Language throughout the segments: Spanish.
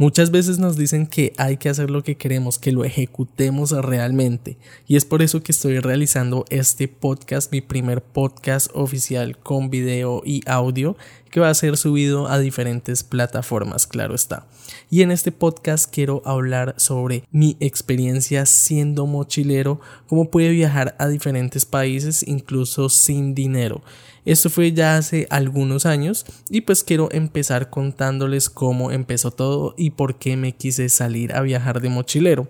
Muchas veces nos dicen que hay que hacer lo que queremos, que lo ejecutemos realmente. Y es por eso que estoy realizando este podcast, mi primer podcast oficial con video y audio, que va a ser subido a diferentes plataformas, claro está. Y en este podcast quiero hablar sobre mi experiencia siendo mochilero, cómo pude viajar a diferentes países incluso sin dinero. Esto fue ya hace algunos años y pues quiero empezar contándoles cómo empezó todo y por qué me quise salir a viajar de mochilero.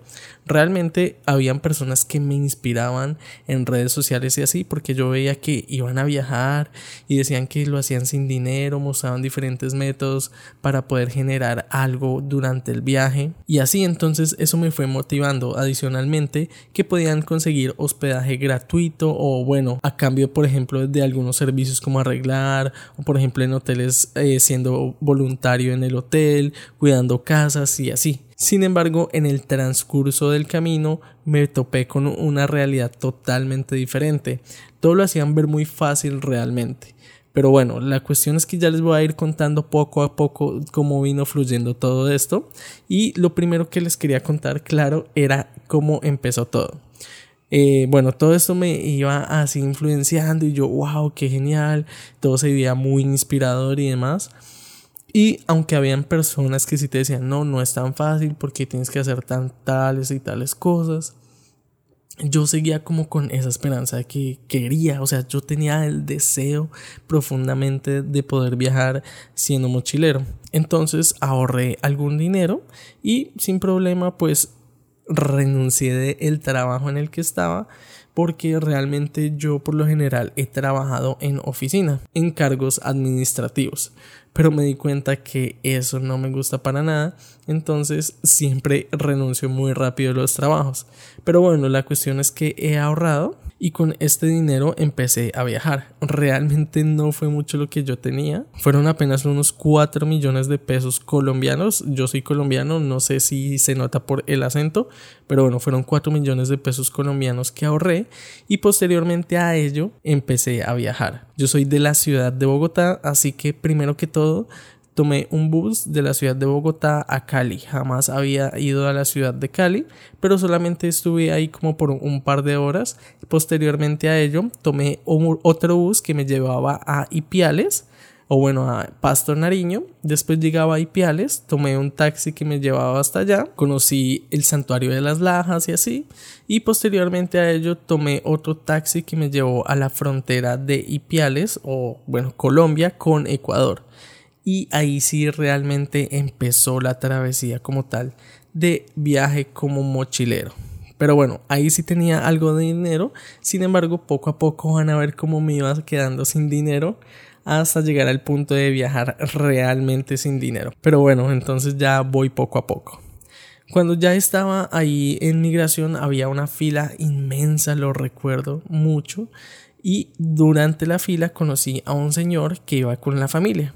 Realmente habían personas que me inspiraban en redes sociales y así porque yo veía que iban a viajar y decían que lo hacían sin dinero, mostraban diferentes métodos para poder generar algo durante el viaje y así entonces eso me fue motivando adicionalmente que podían conseguir hospedaje gratuito o bueno a cambio por ejemplo de algunos servicios como arreglar, o por ejemplo en hoteles eh, siendo voluntario en el hotel, cuidando casas y así. Sin embargo, en el transcurso del camino me topé con una realidad totalmente diferente. Todo lo hacían ver muy fácil realmente. Pero bueno, la cuestión es que ya les voy a ir contando poco a poco cómo vino fluyendo todo esto. Y lo primero que les quería contar, claro, era cómo empezó todo. Eh, bueno, todo esto me iba así influenciando y yo, wow, qué genial, todo se veía muy inspirador y demás. Y aunque habían personas que sí te decían, no, no es tan fácil porque tienes que hacer tan tales y tales cosas, yo seguía como con esa esperanza de que quería, o sea, yo tenía el deseo profundamente de poder viajar siendo mochilero. Entonces ahorré algún dinero y sin problema pues renuncié del trabajo en el que estaba porque realmente yo por lo general he trabajado en oficina, en cargos administrativos, pero me di cuenta que eso no me gusta para nada, entonces siempre renuncio muy rápido a los trabajos. Pero bueno, la cuestión es que he ahorrado y con este dinero empecé a viajar. Realmente no fue mucho lo que yo tenía, fueron apenas unos 4 millones de pesos colombianos. Yo soy colombiano, no sé si se nota por el acento, pero bueno, fueron 4 millones de pesos colombianos que ahorré y posteriormente a ello empecé a viajar. Yo soy de la ciudad de Bogotá, así que primero que todo tomé un bus de la ciudad de Bogotá a Cali. Jamás había ido a la ciudad de Cali, pero solamente estuve ahí como por un par de horas. Posteriormente a ello, tomé otro bus que me llevaba a Ipiales o bueno, a Pasto Nariño. Después llegaba a Ipiales, tomé un taxi que me llevaba hasta allá, conocí el santuario de las Lajas y así, y posteriormente a ello tomé otro taxi que me llevó a la frontera de Ipiales o bueno, Colombia con Ecuador y ahí sí realmente empezó la travesía como tal de viaje como mochilero. Pero bueno, ahí sí tenía algo de dinero, sin embargo poco a poco van a ver cómo me iba quedando sin dinero hasta llegar al punto de viajar realmente sin dinero. Pero bueno, entonces ya voy poco a poco. Cuando ya estaba ahí en migración había una fila inmensa, lo recuerdo mucho, y durante la fila conocí a un señor que iba con la familia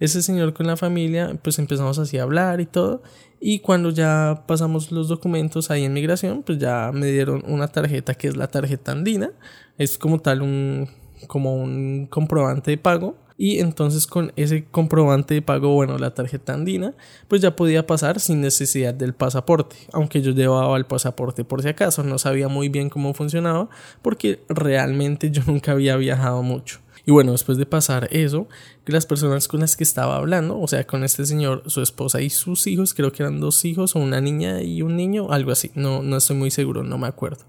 ese señor con la familia, pues empezamos así a hablar y todo. Y cuando ya pasamos los documentos ahí en migración, pues ya me dieron una tarjeta que es la tarjeta andina. Es como tal un, como un comprobante de pago. Y entonces con ese comprobante de pago, bueno, la tarjeta andina, pues ya podía pasar sin necesidad del pasaporte. Aunque yo llevaba el pasaporte por si acaso, no sabía muy bien cómo funcionaba porque realmente yo nunca había viajado mucho. Y bueno, después de pasar eso, las personas con las que estaba hablando, o sea, con este señor, su esposa y sus hijos, creo que eran dos hijos o una niña y un niño, algo así, no, no estoy muy seguro, no me acuerdo.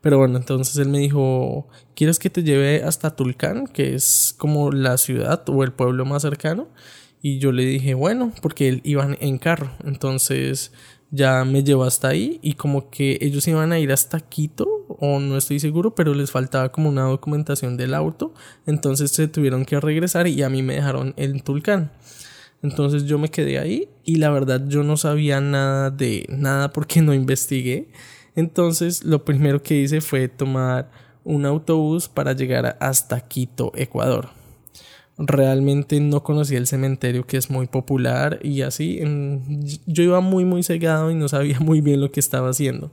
Pero bueno, entonces él me dijo, ¿quieres que te lleve hasta Tulcán, que es como la ciudad o el pueblo más cercano? Y yo le dije, bueno, porque él iban en carro. Entonces ya me llevó hasta ahí y como que ellos iban a ir hasta Quito o no estoy seguro, pero les faltaba como una documentación del auto, entonces se tuvieron que regresar y a mí me dejaron en Tulcán. Entonces yo me quedé ahí y la verdad yo no sabía nada de nada porque no investigué. Entonces lo primero que hice fue tomar un autobús para llegar hasta Quito, Ecuador realmente no conocía el cementerio que es muy popular y así yo iba muy muy cegado y no sabía muy bien lo que estaba haciendo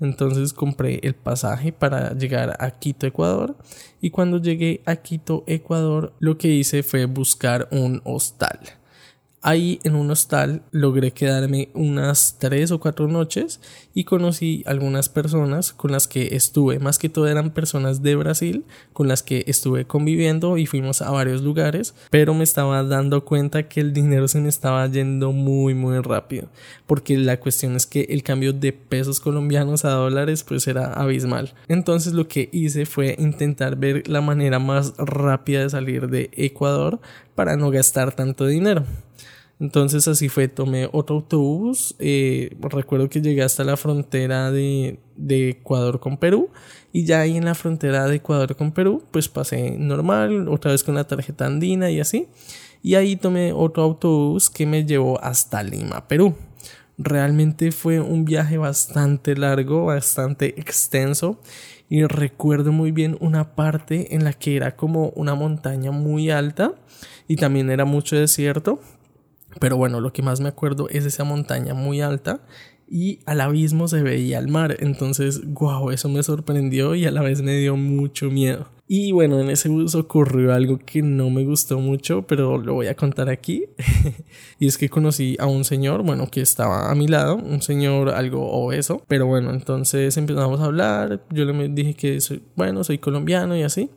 entonces compré el pasaje para llegar a Quito, Ecuador. Y cuando llegué a Quito, Ecuador, lo que hice fue buscar un hostal. Ahí en un hostal logré quedarme unas tres o cuatro noches y conocí algunas personas con las que estuve, más que todo eran personas de Brasil con las que estuve conviviendo y fuimos a varios lugares, pero me estaba dando cuenta que el dinero se me estaba yendo muy muy rápido, porque la cuestión es que el cambio de pesos colombianos a dólares pues era abismal. Entonces lo que hice fue intentar ver la manera más rápida de salir de Ecuador para no gastar tanto dinero. Entonces así fue, tomé otro autobús, eh, recuerdo que llegué hasta la frontera de, de, Ecuador con Perú y ya ahí en la frontera de Ecuador con Perú pues pasé normal, otra vez con la tarjeta andina y así. Y ahí tomé otro autobús que me llevó hasta Lima, Perú. Realmente fue un viaje bastante largo, bastante extenso y recuerdo muy bien una parte en la que era como una montaña muy alta y también era mucho desierto pero bueno, lo que más me acuerdo es esa montaña muy alta y al abismo se veía el mar. Entonces, wow, eso me sorprendió y a la vez me dio mucho miedo. Y bueno, en ese bus ocurrió algo que no me gustó mucho, pero lo voy a contar aquí. y es que conocí a un señor, bueno, que estaba a mi lado, un señor algo obeso. Pero bueno, entonces empezamos a hablar. Yo le dije que soy, bueno, soy colombiano y así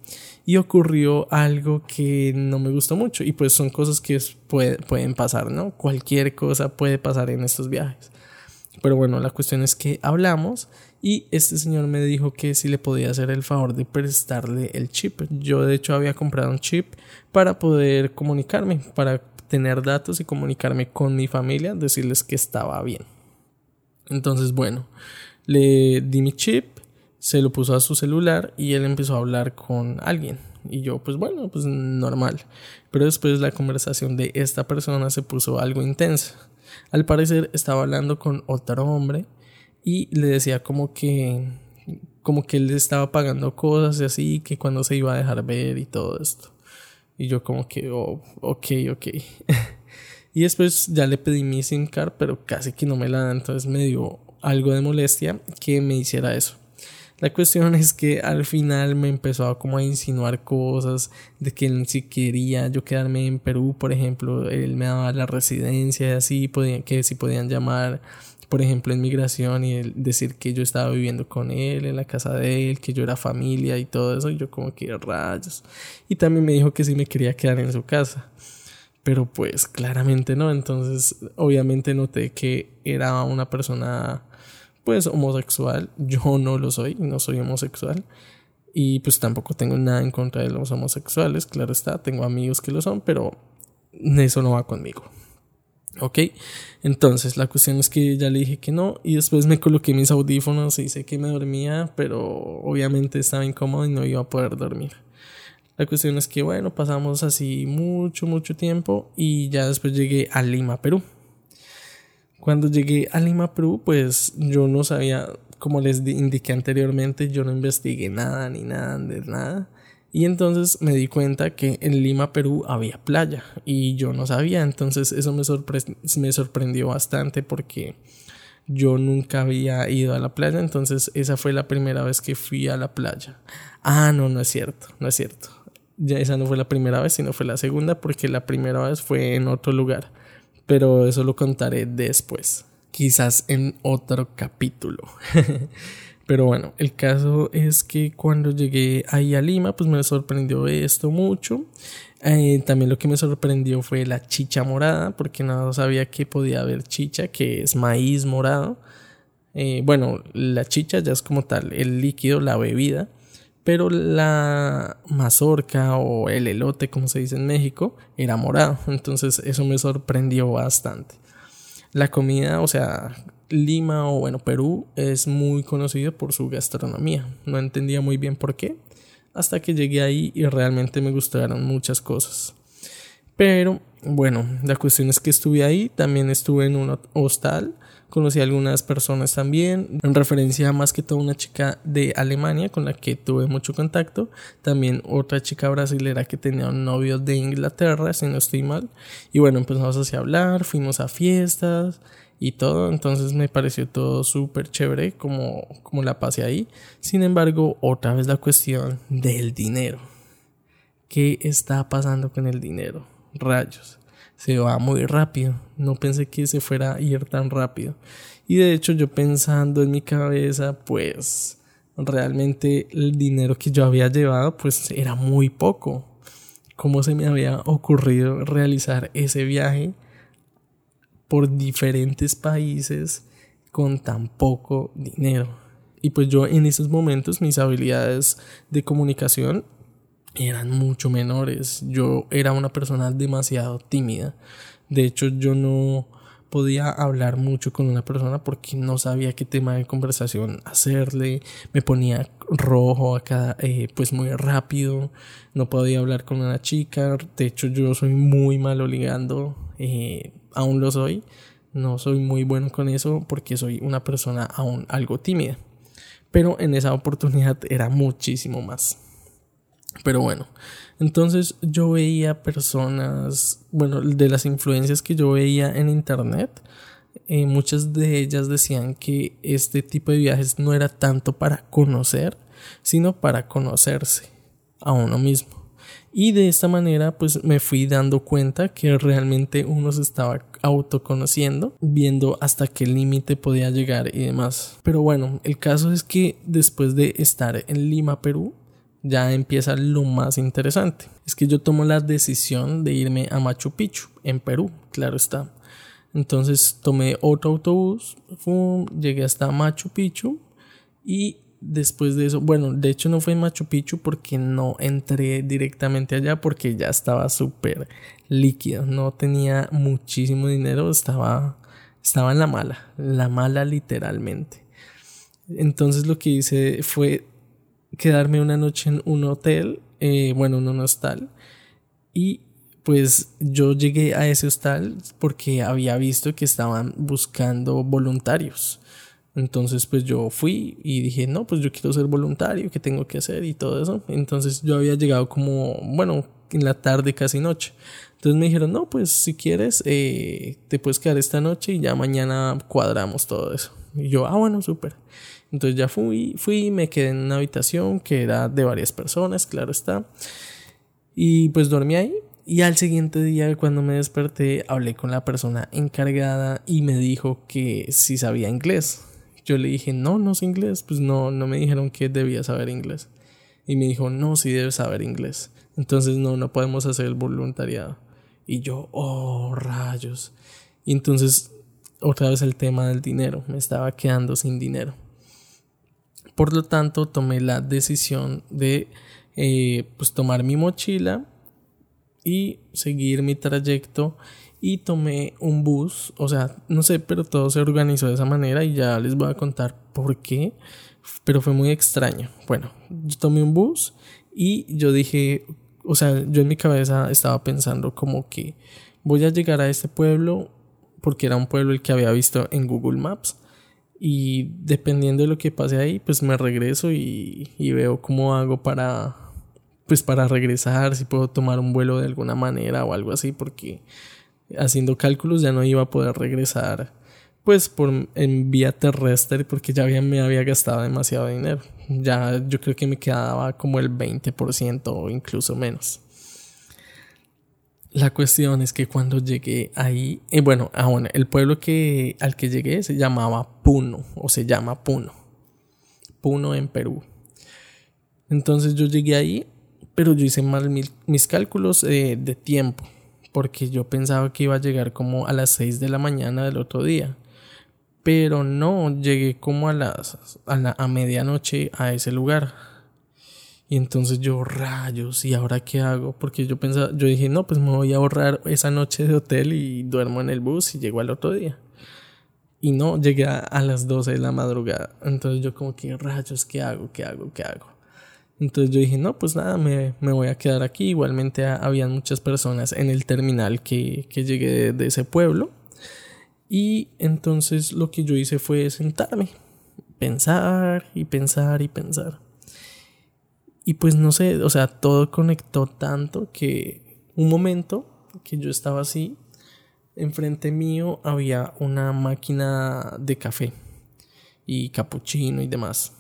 y ocurrió algo que no me gustó mucho y pues son cosas que pueden pasar, ¿no? Cualquier cosa puede pasar en estos viajes. Pero bueno, la cuestión es que hablamos y este señor me dijo que si le podía hacer el favor de prestarle el chip. Yo de hecho había comprado un chip para poder comunicarme, para tener datos y comunicarme con mi familia, decirles que estaba bien. Entonces, bueno, le di mi chip, se lo puso a su celular y él empezó a hablar con alguien. Y yo, pues bueno, pues normal. Pero después la conversación de esta persona se puso algo intensa. Al parecer estaba hablando con otro hombre y le decía como que como que él estaba pagando cosas y así, que cuando se iba a dejar ver y todo esto. Y yo como que, oh, ok, ok. y después ya le pedí mi SIM card, pero casi que no me la da, entonces me dio algo de molestia que me hiciera eso. La cuestión es que al final me empezó a como a insinuar cosas de que él si quería yo quedarme en Perú, por ejemplo, él me daba la residencia y así, que si podían llamar, por ejemplo, en migración y decir que yo estaba viviendo con él en la casa de él, que yo era familia y todo eso, y yo como que rayos. Y también me dijo que si me quería quedar en su casa. Pero pues claramente no, entonces obviamente noté que era una persona pues homosexual. Yo no lo soy, no soy homosexual. Y pues tampoco tengo nada en contra de los homosexuales, claro está, tengo amigos que lo son, pero eso no va conmigo. ¿Ok? Entonces la cuestión es que ya le dije que no y después me coloqué mis audífonos y sé que me dormía, pero obviamente estaba incómodo y no iba a poder dormir. La cuestión es que bueno, pasamos así mucho, mucho tiempo y ya después llegué a Lima, Perú. Cuando llegué a Lima, Perú, pues yo no sabía, como les indiqué anteriormente, yo no investigué nada ni nada de nada. Y entonces me di cuenta que en Lima, Perú había playa y yo no sabía. Entonces eso me, sorprendió bastante porque yo nunca había ido a la playa. Entonces esa fue la primera vez que fui a la playa. Ah, no, no es cierto, no es cierto. Ya esa no fue la primera vez, sino fue la segunda porque la primera vez fue en otro lugar pero eso lo contaré después, quizás en otro capítulo. pero bueno, el caso es que cuando llegué ahí a Lima, pues me sorprendió esto mucho. Eh, también lo que me sorprendió fue la chicha morada, porque no sabía que podía haber chicha, que es maíz morado. Eh, bueno, la chicha ya es como tal, el líquido, la bebida pero la mazorca o el elote, como se dice en México, era morado. Entonces eso me sorprendió bastante. La comida, o sea, Lima o bueno, Perú es muy conocido por su gastronomía. No entendía muy bien por qué, hasta que llegué ahí y realmente me gustaron muchas cosas. Pero bueno, la cuestión es que estuve ahí, también estuve en un hostal conocí a algunas personas también, en referencia más que todo una chica de Alemania con la que tuve mucho contacto, también otra chica brasilera que tenía un novio de Inglaterra, si no estoy mal, y bueno, empezamos así a hablar, fuimos a fiestas y todo, entonces me pareció todo súper chévere como, como la pasé ahí, sin embargo, otra vez la cuestión del dinero. ¿Qué está pasando con el dinero? Rayos se va muy rápido. No pensé que se fuera a ir tan rápido. Y de hecho yo pensando en mi cabeza, pues realmente el dinero que yo había llevado pues era muy poco. ¿Cómo se me había ocurrido realizar ese viaje por diferentes países con tan poco dinero? Y pues yo en esos momentos mis habilidades de comunicación eran mucho menores. Yo era una persona demasiado tímida. De hecho, yo no podía hablar mucho con una persona porque no sabía qué tema de conversación hacerle. Me ponía rojo eh, pues muy rápido. No podía hablar con una chica. De hecho, yo soy muy malo ligando. Eh, aún lo soy. No soy muy bueno con eso porque soy una persona aún algo tímida. Pero en esa oportunidad era muchísimo más. Pero bueno, entonces yo veía personas, bueno, de las influencias que yo veía en internet, eh, muchas de ellas decían que este tipo de viajes no era tanto para conocer, sino para conocerse a uno mismo. Y de esta manera pues me fui dando cuenta que realmente uno se estaba autoconociendo, viendo hasta qué límite podía llegar y demás. Pero bueno, el caso es que después de estar en Lima, Perú, ya empieza lo más interesante. Es que yo tomo la decisión de irme a Machu Picchu, en Perú, claro está. Entonces tomé otro autobús, llegué hasta Machu Picchu y después de eso, bueno, de hecho no fue en Machu Picchu porque no entré directamente allá porque ya estaba súper líquido, no tenía muchísimo dinero, estaba, estaba en la mala, la mala literalmente. Entonces lo que hice fue quedarme una noche en un hotel, eh, bueno, en un hostal. Y pues yo llegué a ese hostal porque había visto que estaban buscando voluntarios. Entonces pues yo fui y dije, no, pues yo quiero ser voluntario, ¿qué tengo que hacer? Y todo eso. Entonces yo había llegado como, bueno, en la tarde, casi noche. Entonces me dijeron, no, pues si quieres, eh, te puedes quedar esta noche y ya mañana cuadramos todo eso. Y yo, ah, bueno, súper. Entonces ya fui, fui, me quedé en una habitación que era de varias personas, claro está. Y pues dormí ahí. Y al siguiente día, cuando me desperté, hablé con la persona encargada y me dijo que si sabía inglés. Yo le dije, no, no sé inglés. Pues no, no me dijeron que debía saber inglés. Y me dijo, no, sí debes saber inglés. Entonces no, no podemos hacer el voluntariado. Y yo, oh, rayos. Y entonces, otra vez el tema del dinero. Me estaba quedando sin dinero. Por lo tanto, tomé la decisión de eh, pues tomar mi mochila y seguir mi trayecto y tomé un bus, o sea, no sé, pero todo se organizó de esa manera y ya les voy a contar por qué, pero fue muy extraño. Bueno, yo tomé un bus y yo dije, o sea, yo en mi cabeza estaba pensando como que voy a llegar a este pueblo porque era un pueblo el que había visto en Google Maps y dependiendo de lo que pase ahí, pues me regreso y, veo cómo hago para, pues para regresar, si puedo tomar un vuelo de alguna manera o algo así, porque haciendo cálculos ya no iba a poder regresar pues por en vía terrestre porque ya me había gastado demasiado dinero. Ya yo creo que me quedaba como el 20% o incluso menos. La cuestión es que cuando llegué ahí, eh, bueno, bueno, el pueblo que, al que llegué se llamaba Puno, o se llama Puno. Puno en Perú. Entonces yo llegué ahí, pero yo hice mal mis cálculos eh, de tiempo, porque yo pensaba que iba a llegar como a las 6 de la mañana del otro día. Pero no, llegué como a las a, la, a medianoche a ese lugar. Y entonces yo, rayos, ¿y ahora qué hago? Porque yo pensaba, yo dije, no, pues me voy a ahorrar esa noche de hotel y duermo en el bus y llego al otro día. Y no, llegué a, las 12 de la madrugada. Entonces yo como que, rayos, ¿qué hago? ¿Qué hago? ¿Qué hago? Entonces yo dije, no, pues nada, me, me voy a quedar aquí. Igualmente habían muchas personas en el terminal que, que llegué de ese pueblo. Y entonces lo que yo hice fue sentarme, pensar y pensar y pensar. Y pues no sé, o sea, todo conectó tanto que un momento que yo estaba así, enfrente mío había una máquina de café y capuchino y demás.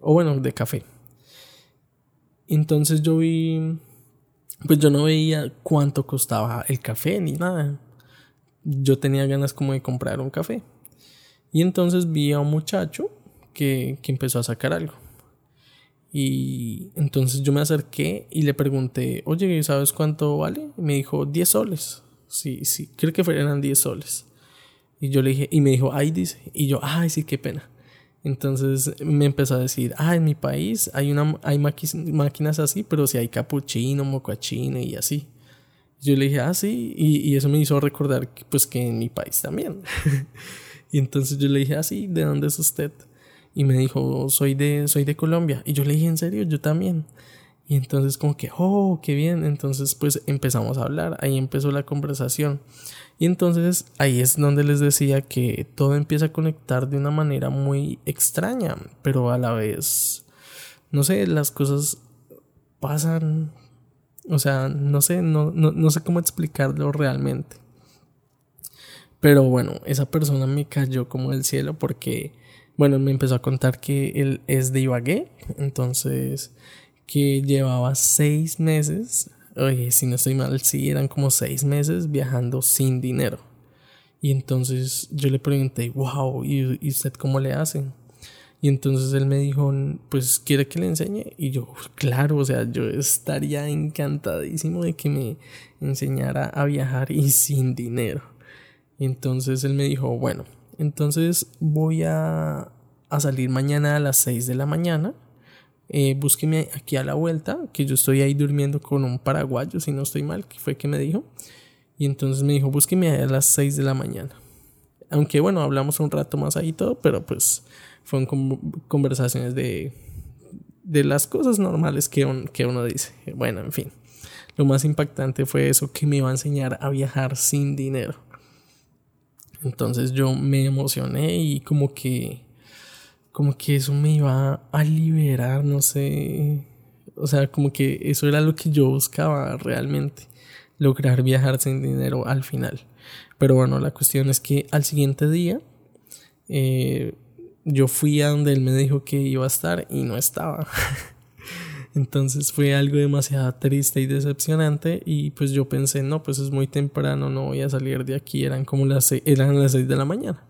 O bueno, de café. Entonces yo vi pues yo no veía cuánto costaba el café ni nada. Yo tenía ganas como de comprar un café. Y entonces vi a un muchacho que, que empezó a sacar algo. Y entonces yo me acerqué y le pregunté, oye, ¿sabes cuánto vale? Y me dijo, 10 soles. Sí, sí, creo que eran 10 soles. Y yo le dije, y me dijo, ay, dice. Y yo, ay, sí, qué pena. Entonces me empezó a decir, ah, en mi país hay, una, hay máquinas así, pero si hay capuchino, mocachino y así. Yo le dije, ah, sí, y, eso me hizo recordar que, pues que en mi país también. y entonces yo le dije, ah, sí, ¿de dónde es usted? Y me dijo, soy de, soy de Colombia. Y yo le dije, ¿en serio? Yo también. Y entonces como que, oh, qué bien. Entonces pues empezamos a hablar, ahí empezó la conversación. Y entonces ahí es donde les decía que todo empieza a conectar de una manera muy extraña, pero a la vez, no sé, las cosas pasan, o sea, no sé, no, no, no sé cómo explicarlo realmente. Pero bueno, esa persona me cayó como del cielo porque, bueno, me empezó a contar que él es de Ibagué, entonces que llevaba seis meses oye, si no estoy mal, sí, eran como seis meses viajando sin dinero. Y entonces yo le pregunté, wow, ¿y, usted cómo le hace? Y entonces él me dijo, pues quiere que le enseñe. Y yo, claro, o sea, yo estaría encantadísimo de que me enseñara a viajar y sin dinero. Y entonces él me dijo, bueno, entonces voy a, a salir mañana a las 6 de la mañana eh, búsqueme aquí a la vuelta, que yo estoy ahí durmiendo con un paraguayo, si no estoy mal, que fue que me dijo. Y entonces me dijo, búsqueme a las 6 de la mañana. Aunque bueno, hablamos un rato más ahí todo, pero pues fueron conversaciones de, de las cosas normales que, que uno dice. Bueno, en fin. Lo más impactante fue eso que me iba a enseñar a viajar sin dinero. Entonces yo me emocioné y como que como que eso me iba a liberar, no sé. O sea, como que eso era lo que yo buscaba realmente. Lograr viajar sin dinero al final. Pero bueno, la cuestión es que al siguiente día eh, yo fui a donde él me dijo que iba a estar y no estaba. Entonces fue algo demasiado triste y decepcionante y pues yo pensé, no, pues es muy temprano, no voy a salir de aquí, eran como las, eran las 6 de la mañana.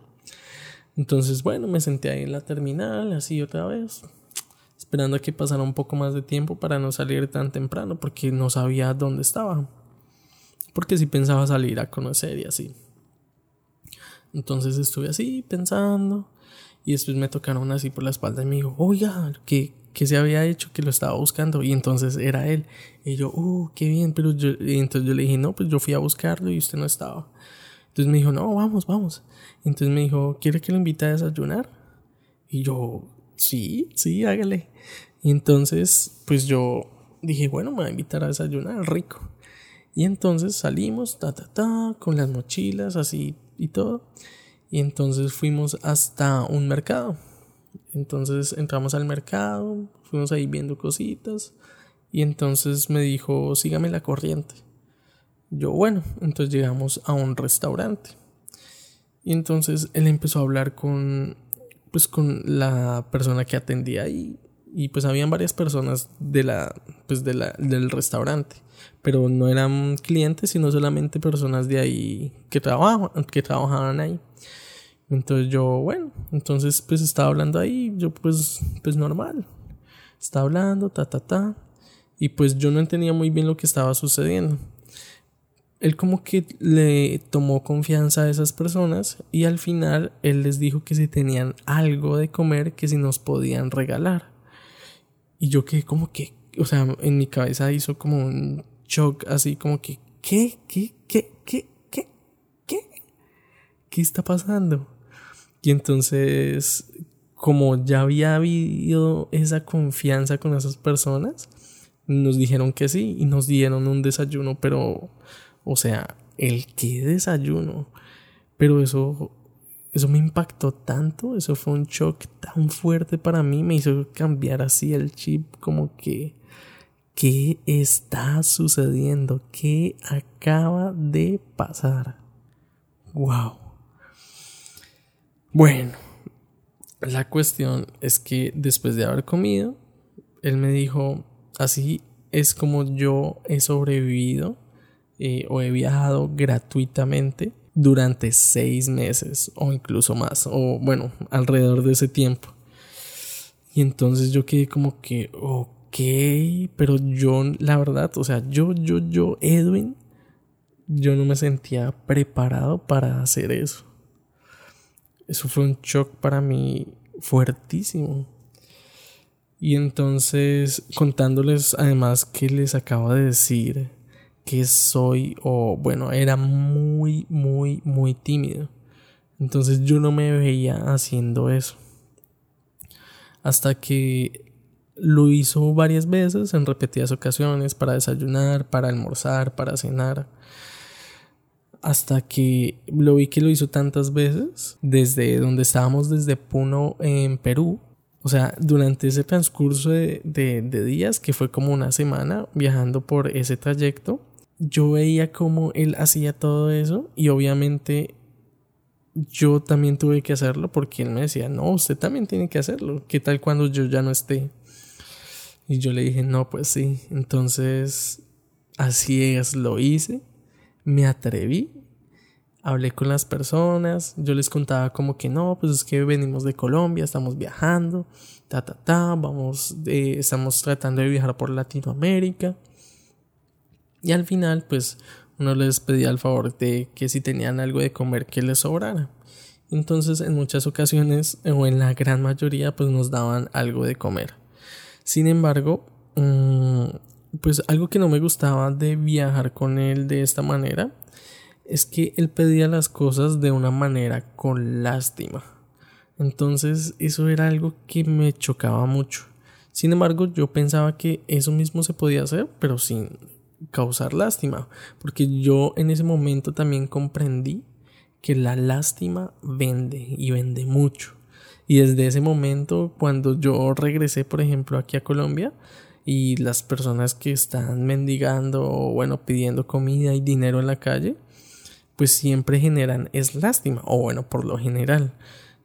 Entonces, bueno, me senté ahí en la terminal, así otra vez, esperando a que pasara un poco más de tiempo para no salir tan temprano, porque no sabía dónde estaba. Porque si pensaba salir a conocer y así. Entonces estuve así pensando. Y después me tocaron así por la espalda y me dijo, oiga, ¿qué, qué se había hecho? Que lo estaba buscando. Y entonces era él. Y yo, oh, qué bien. Pero yo, entonces yo le dije, no, pues yo fui a buscarlo y usted no estaba. Entonces me dijo, no, vamos, vamos. Entonces me dijo, ¿quiere que lo invite a desayunar? Y yo, sí, sí, hágale. Y entonces, pues yo dije, bueno, me va a invitar a desayunar, rico. Y entonces salimos, ta, ta, ta, con las mochilas así y todo. Y entonces fuimos hasta un mercado. Entonces entramos al mercado, fuimos ahí viendo cositas. Y entonces me dijo, sígame la corriente. Yo, bueno, entonces llegamos a un restaurante. Y entonces él empezó a hablar con, pues, con la persona que atendía ahí. Y pues habían varias personas de la, pues de la, del restaurante. Pero no eran clientes, sino solamente personas de ahí que que trabajaban ahí. Entonces yo, bueno, entonces pues estaba hablando ahí, yo pues, pues normal. Estaba hablando, ta, ta, ta. Y pues yo no entendía muy bien lo que estaba sucediendo él como que le tomó confianza a esas personas y al final él les dijo que si tenían algo de comer que si nos podían regalar. Y yo que como que, o sea, en mi cabeza hizo como un shock así como que, ¿qué? ¿Qué? ¿Qué? ¿Qué? ¿Qué? ¿Qué? ¿Qué está pasando? Y entonces, como ya había habido esa confianza con esas personas, nos dijeron que sí y nos dieron un desayuno, pero o sea, el que desayuno. Pero eso, eso me impactó tanto, eso fue un shock tan fuerte para mí, me hizo cambiar así el chip como que, ¿qué está sucediendo? ¿Qué acaba de pasar? ¡Wow! Bueno, la cuestión es que después de haber comido, él me dijo así es como yo he sobrevivido eh, o he viajado gratuitamente durante seis meses o incluso más, o bueno, alrededor de ese tiempo. Y entonces yo quedé como que, ok, pero yo, la verdad, o sea, yo, yo, yo, Edwin, yo no me sentía preparado para hacer eso. Eso fue un shock para mí fuertísimo. Y entonces, contándoles además que les acabo de decir que soy, o bueno, era muy, muy, muy tímido. Entonces yo no me veía haciendo eso. Hasta que lo hizo varias veces, en repetidas ocasiones, para desayunar, para almorzar, para cenar. Hasta que lo vi que lo hizo tantas veces, desde donde estábamos, desde Puno, en Perú. O sea, durante ese transcurso de, de días, que fue como una semana viajando por ese trayecto, yo veía cómo él hacía todo eso y obviamente yo también tuve que hacerlo porque él me decía, no, usted también tiene que hacerlo. ¿Qué tal cuando yo ya no esté? Y yo le dije, no, pues sí. Entonces, así es, lo hice. Me atreví. Hablé con las personas. Yo les contaba como que no, pues es que venimos de Colombia, estamos viajando. Ta, ta, ta. Vamos, eh, estamos tratando de viajar por Latinoamérica. Y al final, pues uno les pedía el favor de que si tenían algo de comer que les sobrara. Entonces, en muchas ocasiones, o en la gran mayoría, pues nos daban algo de comer. Sin embargo, mm, pues algo que no me gustaba de viajar con él de esta manera es que él pedía las cosas de una manera con lástima. Entonces, eso era algo que me chocaba mucho. Sin embargo, yo pensaba que eso mismo se podía hacer, pero sin causar lástima, porque yo en ese momento también comprendí que la lástima vende y vende mucho. Y desde ese momento, cuando yo regresé, por ejemplo, aquí a Colombia, y las personas que están mendigando o bueno, pidiendo comida y dinero en la calle, pues siempre generan es lástima, o bueno, por lo general.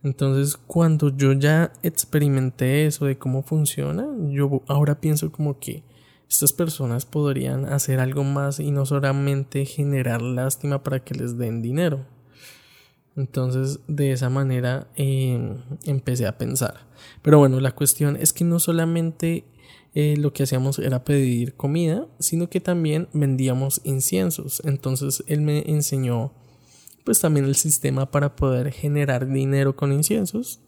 Entonces, cuando yo ya experimenté eso de cómo funciona, yo ahora pienso como que estas personas podrían hacer algo más y no solamente generar lástima para que les den dinero. Entonces de esa manera em, empecé a pensar. Pero bueno, la cuestión es que no solamente eh, lo que hacíamos era pedir comida, sino que también vendíamos inciensos. Entonces él me enseñó pues también el sistema para poder generar dinero con inciensos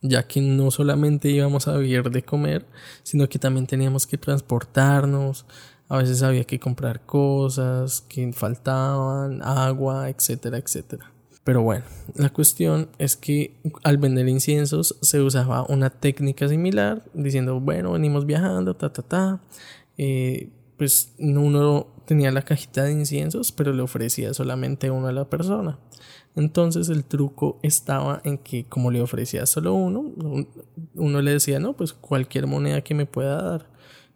ya que no solamente íbamos a vivir de comer, sino que también teníamos que transportarnos, a veces había que comprar cosas que faltaban, agua, etcétera, etcétera. Pero bueno, la cuestión es que al vender inciensos se usaba una técnica similar, diciendo, bueno, venimos viajando, ta, ta, ta. Eh, pues uno tenía la cajita de inciensos, pero le ofrecía solamente uno a la persona. Entonces el truco estaba en que como le ofrecía solo uno, uno le decía, no, pues cualquier moneda que me pueda dar.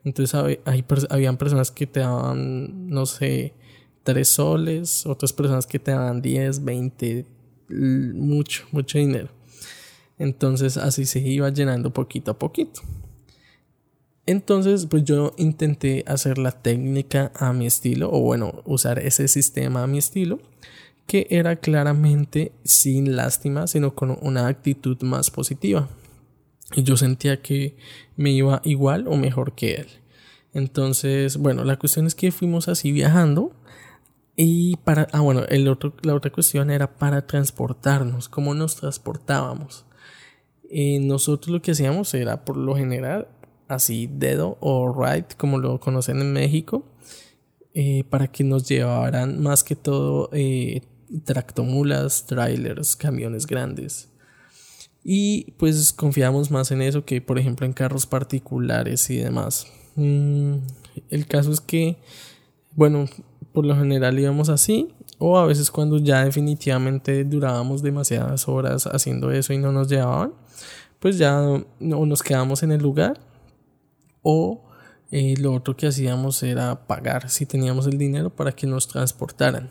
Entonces hay, habían personas que te daban, no sé, tres soles, otras personas que te daban 10, 20, mucho, mucho dinero. Entonces así se iba llenando poquito a poquito. Entonces, pues yo intenté hacer la técnica a mi estilo, o bueno, usar ese sistema a mi estilo que era claramente sin lástima, sino con una actitud más positiva. Y yo sentía que me iba igual o mejor que él. Entonces, bueno, la cuestión es que fuimos así viajando. Y para, ah, bueno, el otro, la otra cuestión era para transportarnos, cómo nos transportábamos. Eh, nosotros lo que hacíamos era, por lo general, así dedo o ride, como lo conocen en México, eh, para que nos llevaran más que todo eh, tractomulas, trailers, camiones grandes. Y pues confiamos más en eso que por ejemplo en carros particulares y demás. Mm, el caso es que, bueno, por lo general íbamos así o a veces cuando ya definitivamente durábamos demasiadas horas haciendo eso y no nos llevaban, pues ya no nos quedamos en el lugar o eh, lo otro que hacíamos era pagar si teníamos el dinero para que nos transportaran.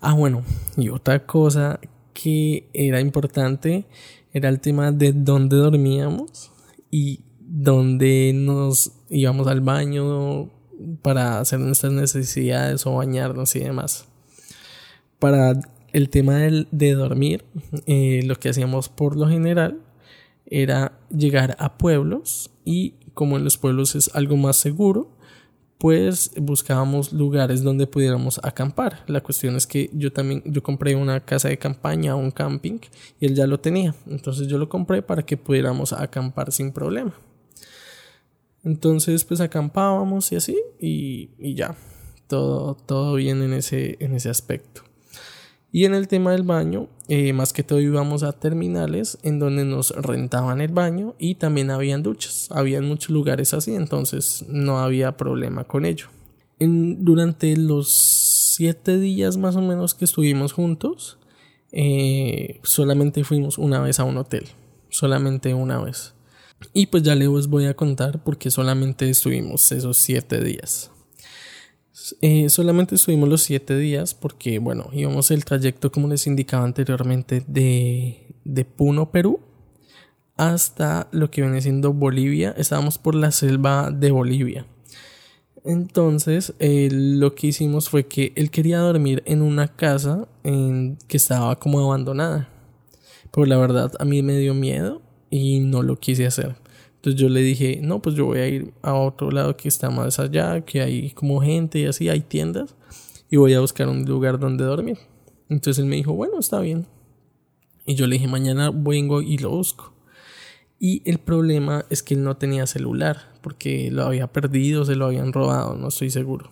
Ah, bueno, y otra cosa que era importante era el tema de dónde dormíamos y dónde nos íbamos al baño para hacer nuestras necesidades o bañarnos y demás. Para el tema de dormir, eh, lo que hacíamos por lo general era llegar a pueblos y como en los pueblos es algo más seguro, pues buscábamos lugares donde pudiéramos acampar. La cuestión es que yo también yo compré una casa de campaña, un camping y él ya lo tenía. Entonces yo lo compré para que pudiéramos acampar sin problema. Entonces pues acampábamos y así y, ya. Todo, todo bien en ese, en ese aspecto. Y en el tema del baño, eh, más que todo íbamos a terminales en donde nos rentaban el baño y también habían duchas. Había muchos lugares así, entonces no había problema con ello. Durante los siete días más o menos que estuvimos juntos, eh, solamente fuimos una vez a un hotel. Solamente una vez. Y pues ya les voy a contar porque solamente estuvimos esos siete días. Eh, solamente estuvimos los siete días porque, bueno, íbamos el trayecto, como les indicaba anteriormente, de, de Puno, Perú, hasta lo que viene siendo Bolivia. Estábamos por la selva de Bolivia. Entonces, eh, lo que hicimos fue que él quería dormir en una casa en, que estaba como abandonada. Pero la verdad, a mí me dio miedo y no lo quise hacer. Entonces yo le dije, no, pues yo voy a ir a otro lado que está más allá, que hay como gente y así, hay tiendas, y voy a buscar un lugar donde dormir. Entonces él me dijo, bueno, está bien. Y yo le dije, mañana vengo y lo busco. Y el problema es que él no tenía celular, porque lo había perdido, se lo habían robado, no estoy seguro.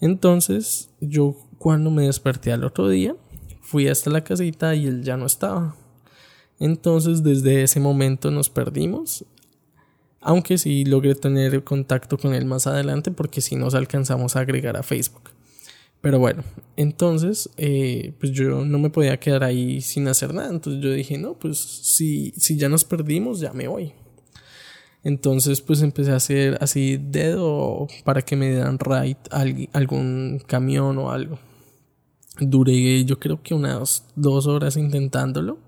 Entonces yo cuando me desperté al otro día, fui hasta la casita y él ya no estaba. Entonces desde ese momento nos perdimos aunque sí logré tener contacto con él más adelante porque si nos alcanzamos a agregar a Facebook. Pero bueno, entonces, eh, pues yo no me podía quedar ahí sin hacer nada. Entonces yo dije, no, pues si, si ya nos perdimos, ya me voy. Entonces, pues empecé a hacer así dedo para que me dieran ride algún camión o algo. Duré yo creo que unas dos horas intentándolo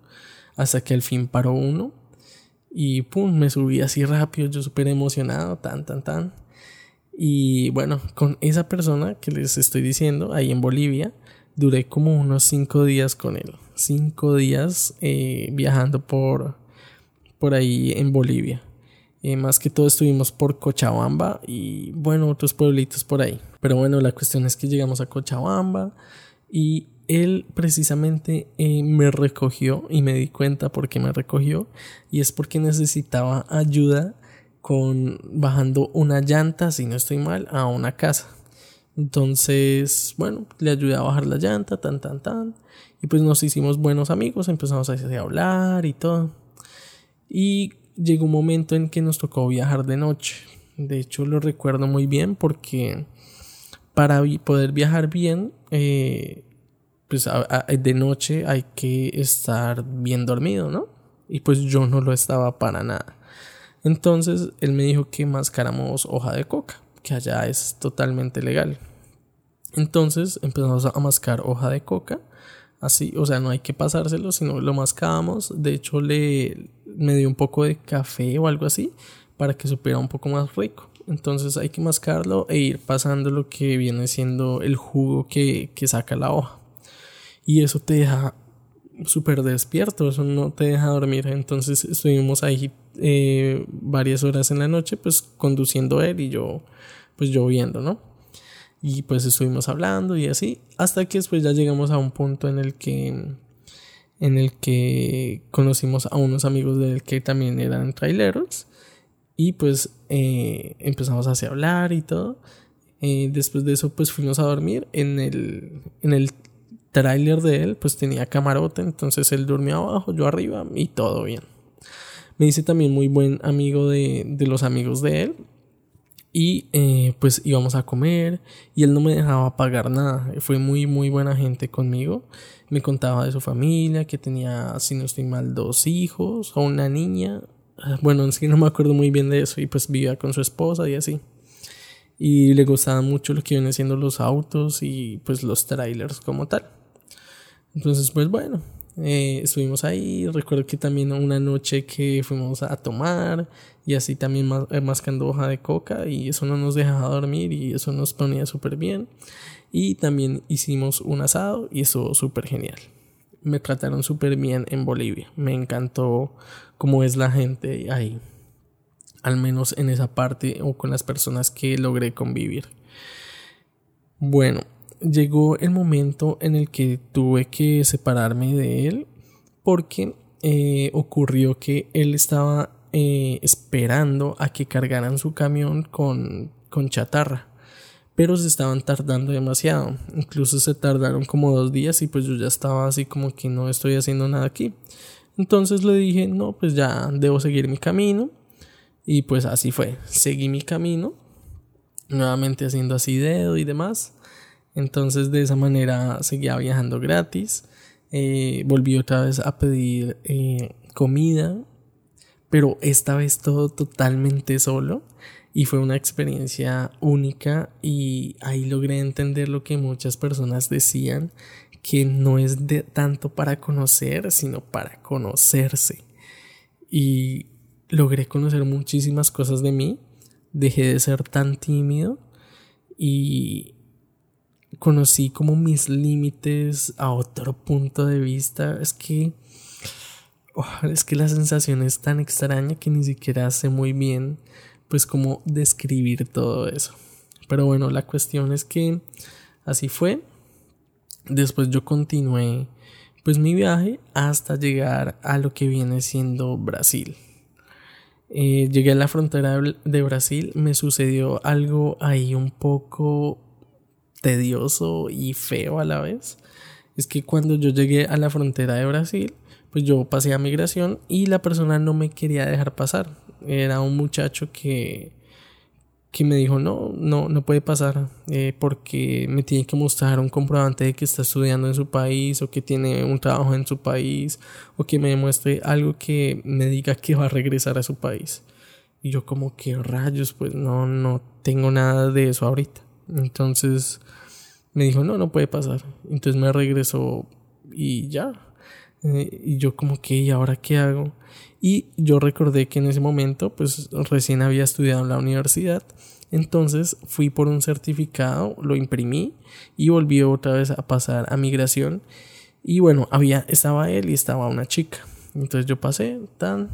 hasta que al fin paró uno y pum, me subí así rápido, yo súper emocionado, tan, tan, tan. Y bueno, con esa persona que les estoy diciendo, ahí en Bolivia, duré como unos cinco días con él. Cinco días eh, viajando por, por ahí en Bolivia. Eh, más que todo estuvimos por Cochabamba y bueno, otros pueblitos por ahí. Pero bueno, la cuestión es que llegamos a Cochabamba y él precisamente eh, me recogió y me di cuenta por qué me recogió y es porque necesitaba ayuda con bajando una llanta, si no estoy mal, a una casa. Entonces, bueno, le ayudé a bajar la llanta, tan, tan, tan. Y pues nos hicimos buenos amigos, empezamos a hablar y todo. Y llegó un momento en que nos tocó viajar de noche. De hecho, lo recuerdo muy bien porque para poder viajar bien, eh, pues de noche hay que estar bien dormido, ¿no? Y pues yo no lo estaba para nada. Entonces él me dijo que mascáramos hoja de coca, que allá es totalmente legal. Entonces empezamos a mascar hoja de coca, así, o sea, no hay que pasárselo, sino lo mascábamos. De hecho, le me dio un poco de café o algo así para que supiera un poco más rico. Entonces hay que mascarlo e ir pasando lo que viene siendo el jugo que, que saca la hoja y eso te deja súper despierto, eso no te deja dormir. Entonces estuvimos ahí eh, varias horas en la noche, pues conduciendo él y yo, pues lloviendo, ¿no? Y pues estuvimos hablando y así, hasta que después ya llegamos a un punto en el que en el que conocimos a unos amigos de él que también eran traileros y pues eh, empezamos a hablar y todo. Eh, después de eso pues fuimos a dormir en el, en el tráiler de él pues tenía camarote, entonces él durmió abajo, yo arriba y todo bien. Me hice también muy buen amigo de, de los amigos de él y eh, pues íbamos a comer y él no me dejaba pagar nada, fue muy muy buena gente conmigo, me contaba de su familia, que tenía, si no estoy mal, dos hijos o una niña, bueno, en sí no me acuerdo muy bien de eso y pues vivía con su esposa y así y le gustaban mucho lo que vienen siendo los autos y pues los trailers como tal. Entonces, pues bueno, Eh, estuvimos ahí, recuerdo que también una noche que fuimos a tomar y así también eh, mascando hoja de coca y eso no nos dejaba dormir y eso nos ponía súper bien. Y también hicimos un asado y eso súper genial. Me trataron súper bien en Bolivia. Me encantó cómo es la gente ahí. Al menos en esa parte o con las personas que logré convivir. Bueno, llegó el momento en el que tuve que separarme de él porque eh, ocurrió que él estaba eh, esperando a que cargaran su camión con, con chatarra pero se estaban tardando demasiado. Incluso se tardaron como dos días y pues yo ya estaba así como que no estoy haciendo nada aquí. Entonces le dije no pues ya debo seguir mi camino y pues así fue. Seguí mi camino nuevamente haciendo así dedo y demás entonces de esa manera seguía viajando gratis. Eh, volví otra vez a pedir eh, comida, pero esta vez todo totalmente solo. Y fue una experiencia única y ahí logré entender lo que muchas personas decían, que no es de tanto para conocer, sino para conocerse. Y logré conocer muchísimas cosas de mí, dejé de ser tan tímido y conocí como mis límites a otro punto de vista. Es que oh, es que la sensación es tan extraña que ni siquiera sé muy bien pues cómo describir todo eso. Pero bueno, la cuestión es que así fue. Después yo continué pues mi viaje hasta llegar a lo que viene siendo Brasil. Eh, llegué a la frontera de Brasil, me sucedió algo ahí un poco tedioso y feo a la vez es que cuando yo llegué a la frontera de Brasil, pues yo pasé a migración y la persona no me quería dejar pasar. Era un muchacho que, que me dijo, no, no, no puede pasar eh, porque me tiene que mostrar un comprobante de que está estudiando en su país o que tiene un trabajo en su país o que me demuestre algo que me diga que va a regresar a su país. Y yo como que rayos, pues no, no tengo nada de eso ahorita. Entonces me dijo, no, no puede pasar. Entonces me regresó y ya. Eh, y yo como que, ¿y ahora qué hago? Y yo recordé que en ese momento, pues recién había estudiado en la universidad. Entonces fui por un certificado, lo imprimí y volví otra vez a pasar a migración. Y bueno, había, estaba él y estaba una chica. Entonces yo pasé, tan.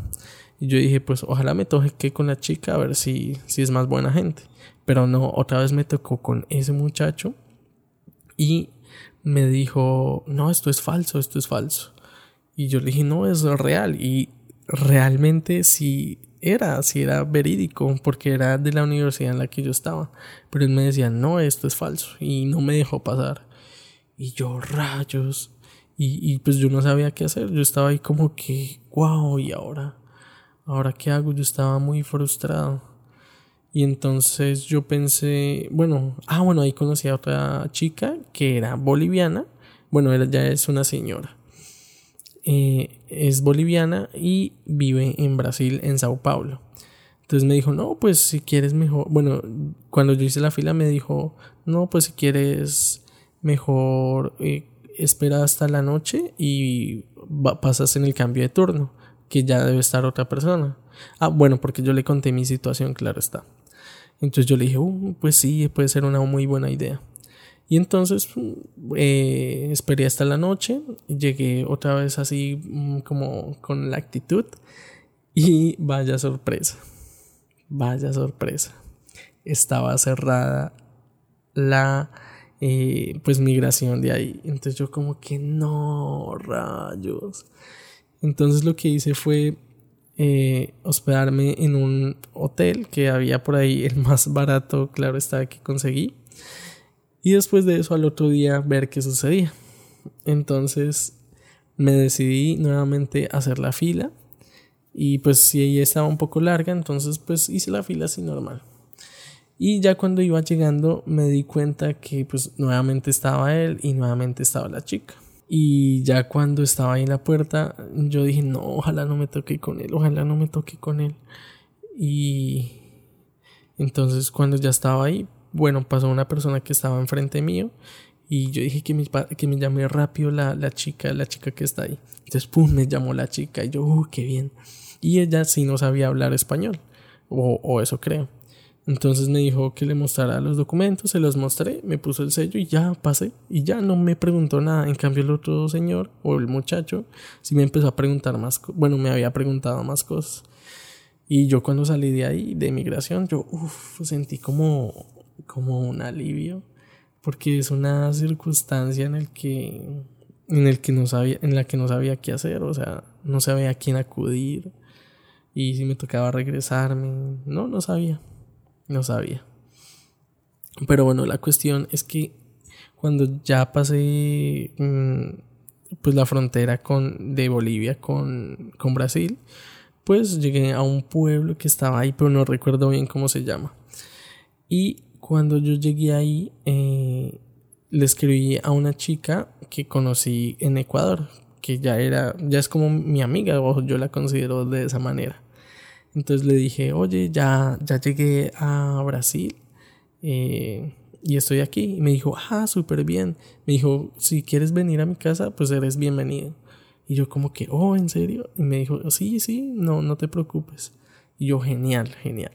Y yo dije, pues ojalá me toque con la chica a ver si, si es más buena gente. Pero no, otra vez me tocó con ese muchacho y me dijo, no, esto es falso, esto es falso. Y yo le dije, no, es real. Y realmente sí era, sí era verídico, porque era de la universidad en la que yo estaba. Pero él me decía, no, esto es falso. Y no me dejó pasar. Y yo, rayos. Y, y pues yo no sabía qué hacer. Yo estaba ahí como que, wow, ¿y ahora? ¿Ahora qué hago? Yo estaba muy frustrado. Y entonces yo pensé, bueno, ah, bueno, ahí conocí a otra chica que era boliviana. Bueno, ella ya es una señora. Eh, es boliviana y vive en Brasil, en Sao Paulo. Entonces me dijo, no, pues si quieres mejor. Bueno, cuando yo hice la fila me dijo, no, pues si quieres mejor eh, espera hasta la noche y pasas en el cambio de turno, que ya debe estar otra persona. Ah, bueno, porque yo le conté mi situación, claro está. Entonces yo le dije, uh, pues sí, puede ser una muy buena idea. Y entonces eh, esperé hasta la noche, llegué otra vez así mm, como con la actitud y vaya sorpresa, vaya sorpresa. Estaba cerrada la eh, pues migración de ahí. Entonces yo como que no, rayos. Entonces lo que hice fue eh, hospedarme en un hotel que había por ahí, el más barato, claro está, que conseguí. Y después de eso, al otro día, ver qué sucedía. Entonces me decidí nuevamente hacer la fila. Y pues si ella estaba un poco larga, entonces pues hice la fila así normal. Y ya cuando iba llegando me di cuenta que pues nuevamente estaba él y nuevamente estaba la chica. Y ya cuando estaba ahí en la puerta, yo dije, no, ojalá no me toque con él, ojalá no me toque con él. Y entonces cuando ya estaba ahí, bueno, pasó una persona que estaba enfrente mío Y yo dije que me, que me llame rápido la, la, chica, la chica que está ahí. Entonces, pum, me llamó la chica y yo, uh, qué bien. Y ella sí no sabía hablar español, o, o eso creo. Entonces me dijo que le mostrara los documentos, se los mostré, me puso el sello y ya pasé. Y ya no me preguntó nada. En cambio, el otro señor o el muchacho sí me empezó a preguntar más, bueno, me había preguntado más cosas. Y yo cuando salí de ahí, de migración, yo sentí como, como un alivio, porque es una circunstancia en el que, en el que no sabía, en la que no sabía qué hacer, o sea, no sabía a quién acudir. Y si me tocaba regresarme, no, no sabía. No sabía. Pero bueno, la cuestión es que cuando ya pasé mm, pues la frontera con, de Bolivia con, con Brasil, pues llegué a un pueblo que estaba ahí, pero no recuerdo bien cómo se llama. Y cuando yo llegué ahí, eh, le escribí a una chica que conocí en Ecuador, que ya era, ya es como mi amiga, o yo la considero de esa manera. Entonces le dije, oye, ya, ya llegué a Brasil eh, y estoy aquí. Y me dijo, ah, súper bien. Me dijo, si quieres venir a mi casa, pues eres bienvenido. Y yo como que, oh, ¿en serio? Y me dijo, sí, sí, no, no te preocupes. Y yo, genial, genial.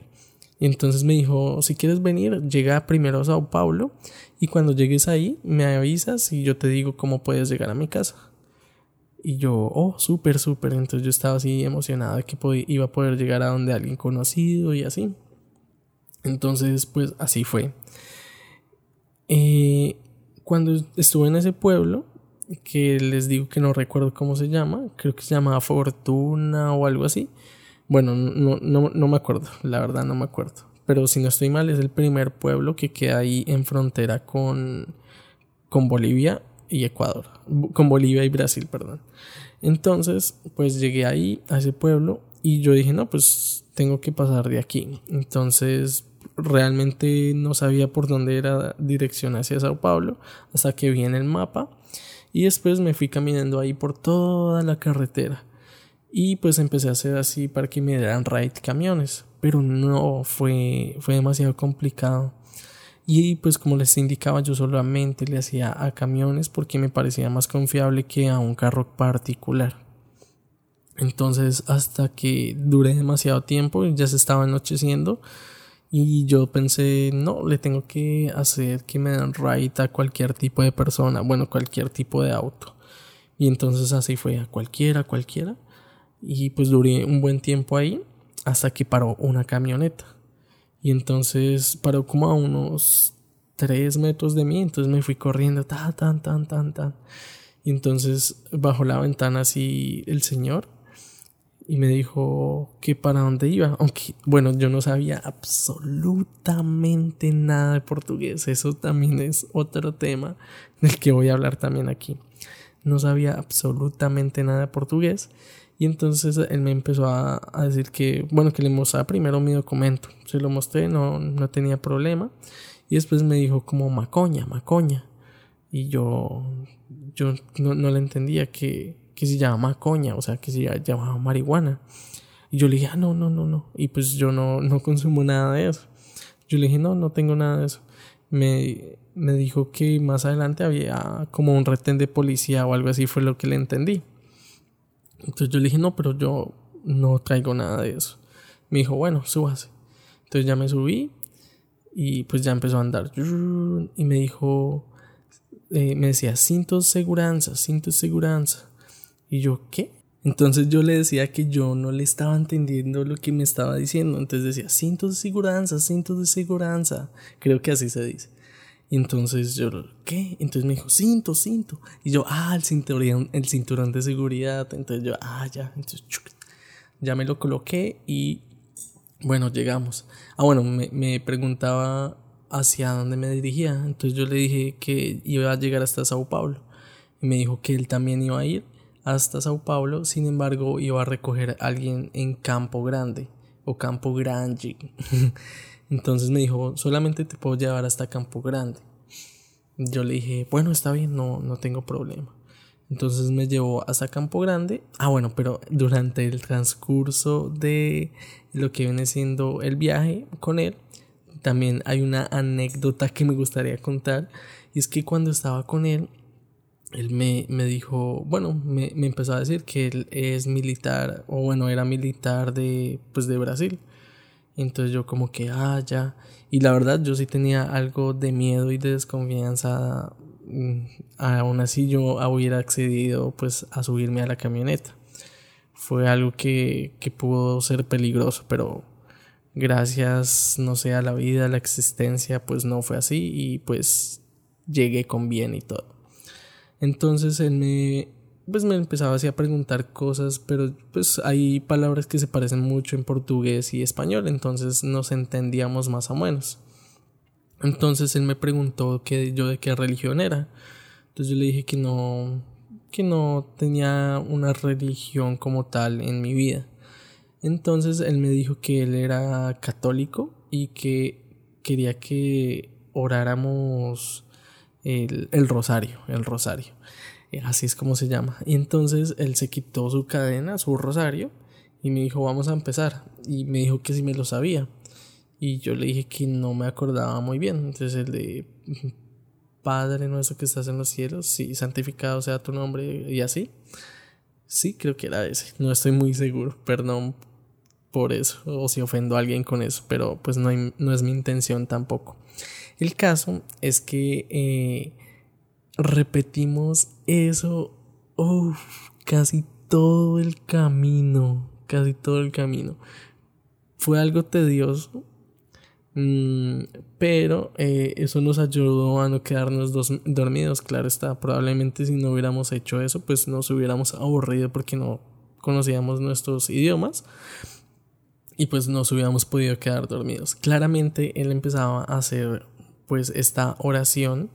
Y entonces me dijo, si quieres venir, llega primero a Sao Paulo y cuando llegues ahí me avisas y yo te digo cómo puedes llegar a mi casa. Y yo, oh, súper, súper. Entonces yo estaba así emocionada de que iba a poder llegar a donde alguien conocido y así. Entonces, pues así fue. Eh, cuando estuve en ese pueblo, que les digo que no recuerdo cómo se llama, creo que se llama Fortuna o algo así. Bueno, no, no, no me acuerdo, la verdad no me acuerdo. Pero si no estoy mal, es el primer pueblo que queda ahí en frontera con, con Bolivia y Ecuador, con Bolivia y Brasil, perdón. Entonces, pues llegué ahí, a ese pueblo, y yo dije, no, pues tengo que pasar de aquí. Entonces, realmente no sabía por dónde era dirección hacia Sao Paulo, hasta que vi en el mapa, y después me fui caminando ahí por toda la carretera. Y pues empecé a hacer así para que me dieran ride camiones, pero no, fue, fue demasiado complicado y pues como les indicaba yo solamente le hacía a camiones porque me parecía más confiable que a un carro particular. Entonces hasta que duré demasiado tiempo ya se estaba anocheciendo y yo pensé no le tengo que hacer que me den ride a cualquier tipo de persona, bueno cualquier tipo de auto. Y entonces así fue a cualquiera, cualquiera. Y pues duré un buen tiempo ahí hasta que paró una camioneta. Y entonces paró como a unos tres metros de mí. Entonces me fui corriendo, tan, tan, tan, tan, tan. Y entonces bajo la ventana así el señor y me dijo que para dónde iba. Aunque, bueno, yo no sabía absolutamente nada de portugués. Eso también es otro tema del que voy a hablar también aquí. No sabía absolutamente nada de portugués. Y entonces él me empezó a, decir que, bueno, que le mostrara primero mi documento. Se lo mostré, no, no tenía problema. Y después me dijo como macoña, macoña. Y yo, yo no, no le entendía que, que se llama macoña, o sea, que se llamaba marihuana. Y yo le dije, ah, no, no, no, no. Y pues yo no, no consumo nada de eso. Yo le dije, no, no tengo nada de eso. Me, me dijo que más adelante había como un retén de policía o algo así, fue lo que le entendí. Entonces yo le dije, no, pero yo no traigo nada de eso. Me dijo, bueno, súbase. Entonces ya me subí y pues ya empezó a andar. Y me dijo, eh, me decía, cintos de seguridad, cintos de seguridad. Y yo, ¿qué? Entonces yo le decía que yo no le estaba entendiendo lo que me estaba diciendo. Entonces decía, cintos de seguridad, cintos de seguridad. Creo que así se dice. Y entonces yo, ¿qué? Entonces me dijo, cinto, cinto. Y yo, ah, el cinturón, el cinturón de seguridad. Entonces yo, ah, ya. Entonces, ya me lo coloqué y bueno, llegamos. Ah, bueno, me, me preguntaba hacia dónde me dirigía. Entonces yo le dije que iba a llegar hasta Sao Paulo. Y me dijo que él también iba a ir hasta Sao Paulo. Sin embargo, iba a recoger a alguien en Campo Grande o Campo Grande. Entonces me dijo, solamente te puedo llevar hasta Campo Grande. Yo le dije, bueno, está bien, no, no tengo problema. Entonces me llevó hasta Campo Grande. Ah, bueno, pero durante el transcurso de lo que viene siendo el viaje con él, también hay una anécdota que me gustaría contar. Y es que cuando estaba con él, él me, me dijo, bueno, me, me, empezó a decir que él es militar, o bueno, era militar de, pues de Brasil. Entonces yo como que, ah, ya. Y la verdad yo sí tenía algo de miedo y de desconfianza. Mm, aún así yo hubiera accedido pues a subirme a la camioneta. Fue algo que, que pudo ser peligroso, pero gracias, no sé, a la vida, a la existencia, pues no fue así y pues llegué con bien y todo. Entonces él me, pues me empezaba así a preguntar cosas, pero pues hay palabras que se parecen mucho en portugués y español, entonces nos entendíamos más o menos. Entonces él me preguntó que yo de qué religión era. Entonces yo le dije que no, que no tenía una religión como tal en mi vida. Entonces él me dijo que él era católico y que quería que oráramos el, el rosario, el rosario. Eh, así es como se llama. Y entonces él se quitó su cadena, su rosario, y me dijo, vamos a empezar. Y me dijo que si me lo sabía. Y yo le dije que no me acordaba muy bien. Entonces el de Padre nuestro que estás en los cielos, sí, santificado sea tu nombre y así. Sí, creo que era ese. No estoy muy seguro. Perdón por eso. O si ofendo a alguien con eso. Pero pues no, no es mi intención tampoco. El caso es que eh, repetimos eso casi todo el camino. Casi todo el camino. Fue algo tedioso. Mm, pero eh, eso nos ayudó a no quedarnos dormidos. Claro está. Probablemente si no hubiéramos hecho eso, pues nos hubiéramos aburrido porque no conocíamos nuestros idiomas y pues nos hubiéramos podido quedar dormidos. Claramente él empezaba a hacer pues esta oración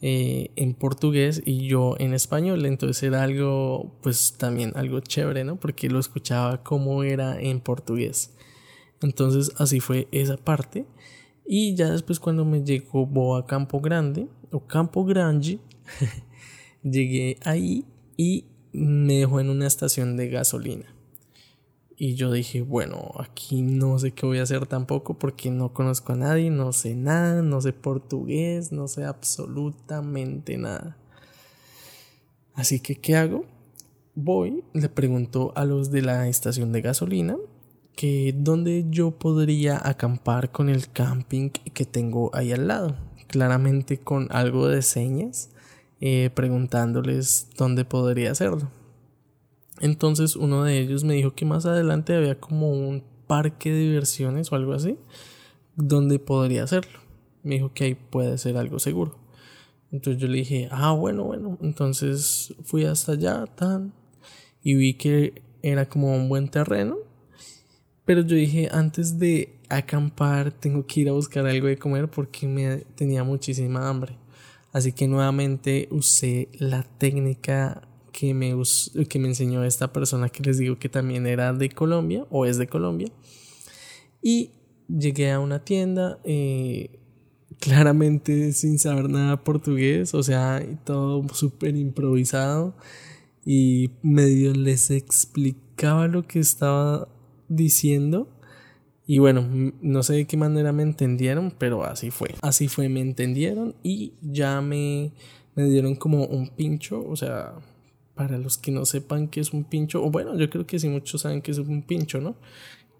eh, en portugués y yo en español. Entonces era algo, pues también algo chévere, ¿no? Porque lo escuchaba como era en portugués. Entonces así fue esa parte. Y ya después cuando me llegó a Campo Grande, o Campo Grande, llegué ahí y me dejó en una estación de gasolina. Y yo dije, bueno, aquí no sé qué voy a hacer tampoco porque no conozco a nadie, no sé nada, no sé portugués, no sé absolutamente nada. Así que, ¿qué hago? Voy, le pregunto a los de la estación de gasolina que dónde yo podría acampar con el camping que tengo ahí al lado. Claramente con algo de señas, eh, preguntándoles dónde podría hacerlo. Entonces uno de ellos me dijo que más adelante había como un parque de diversiones o algo así donde podría hacerlo. Me dijo que ahí puede ser algo seguro. Entonces yo le dije, ah, bueno, bueno. Entonces fui hasta allá, tan, y vi que era como un buen terreno. Pero yo dije, antes de acampar, tengo que ir a buscar algo de comer porque me tenía muchísima hambre. Así que nuevamente usé la técnica que me, que me enseñó esta persona que les digo que también era de Colombia o es de Colombia. Y llegué a una tienda, eh, claramente sin saber nada portugués, o sea, todo súper improvisado. Y medio les explicaba lo que estaba diciendo. Y bueno, no sé de qué manera me entendieron, pero así fue. Así fue, me entendieron y ya me, me dieron como un pincho, o sea, para los que no sepan qué es un pincho, o bueno, yo creo que sí muchos saben que es un pincho, ¿no?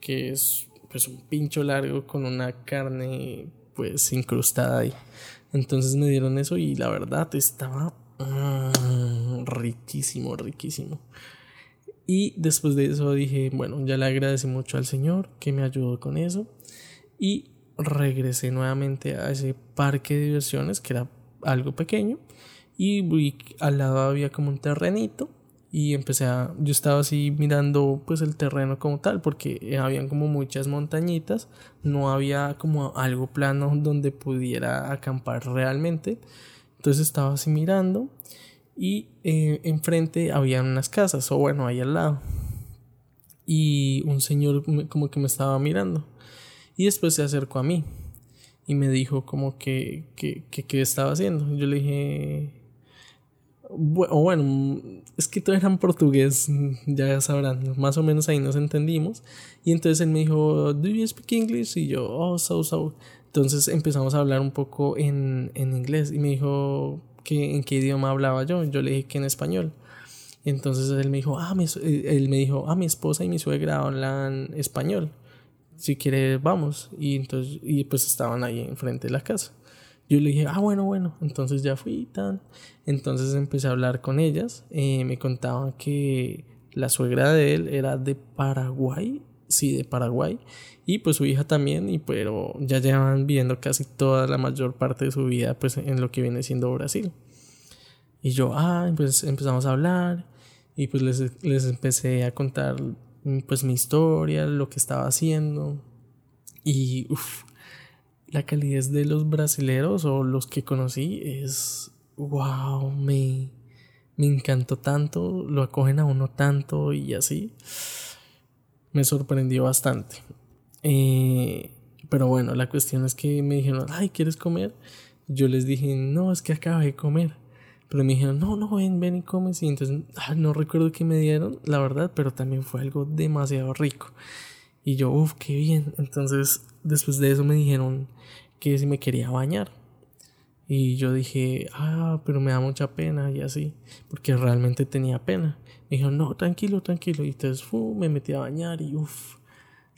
Que es pues un pincho largo con una carne pues incrustada ahí. Entonces me dieron eso y la verdad estaba mm, riquísimo, riquísimo. Y después de eso dije, bueno, ya le agradecí mucho al Señor que me ayudó con eso. Y regresé nuevamente a ese parque de diversiones que era algo pequeño y al lado había como un terrenito y empecé a yo estaba así mirando pues el terreno como tal porque habían como muchas montañitas no había como algo plano donde pudiera acampar realmente. Entonces estaba así mirando y eh, enfrente había unas casas o bueno ahí al lado. Y un señor como que me estaba mirando y después se acercó a mí y me dijo como que que, que, que estaba haciendo yo le dije o bueno, es que todo era en portugués, ya sabrán, más o menos ahí nos entendimos. Y entonces él me dijo, ¿Do you speak English? Y yo, oh, so, so. Entonces empezamos a hablar un poco en, en inglés y me dijo que en qué idioma hablaba yo. Yo le dije que en español. Entonces él me dijo, ah, mi, eh, él me dijo, ah, mi esposa y mi suegra hablan español. Si quiere, vamos. Y entonces, y pues estaban ahí enfrente de la casa. Yo le dije, ah, bueno, bueno. Entonces ya fui y tal. Entonces empecé a hablar con ellas. Eh, me contaban que la suegra de él era de Paraguay. Sí, de Paraguay. Y pues su hija también. Y pero ya llevan viviendo casi toda la mayor parte de su vida pues en lo que viene siendo Brasil. Y yo, ah, pues empezamos a hablar. Y pues les, les empecé a contar pues mi historia, lo que estaba haciendo. Y uff, la calidez de los brasileros o los que conocí es wow, me, me encantó tanto, lo acogen a uno tanto y así. Me sorprendió bastante. Eh, pero bueno, la cuestión es que me dijeron, ay, ¿quieres comer? Yo les dije, no, es que acabo de comer. Pero me dijeron, no, no, ven, ven y comes. Y entonces, ah, no recuerdo qué me dieron, la verdad, pero también fue algo demasiado rico. Y yo, uff, qué bien. Entonces, después de eso me dijeron que si me quería bañar. Y yo dije, ah, pero me da mucha pena y así, porque realmente tenía pena. Me dijeron, no, tranquilo, tranquilo. Y entonces me metí a bañar y uff,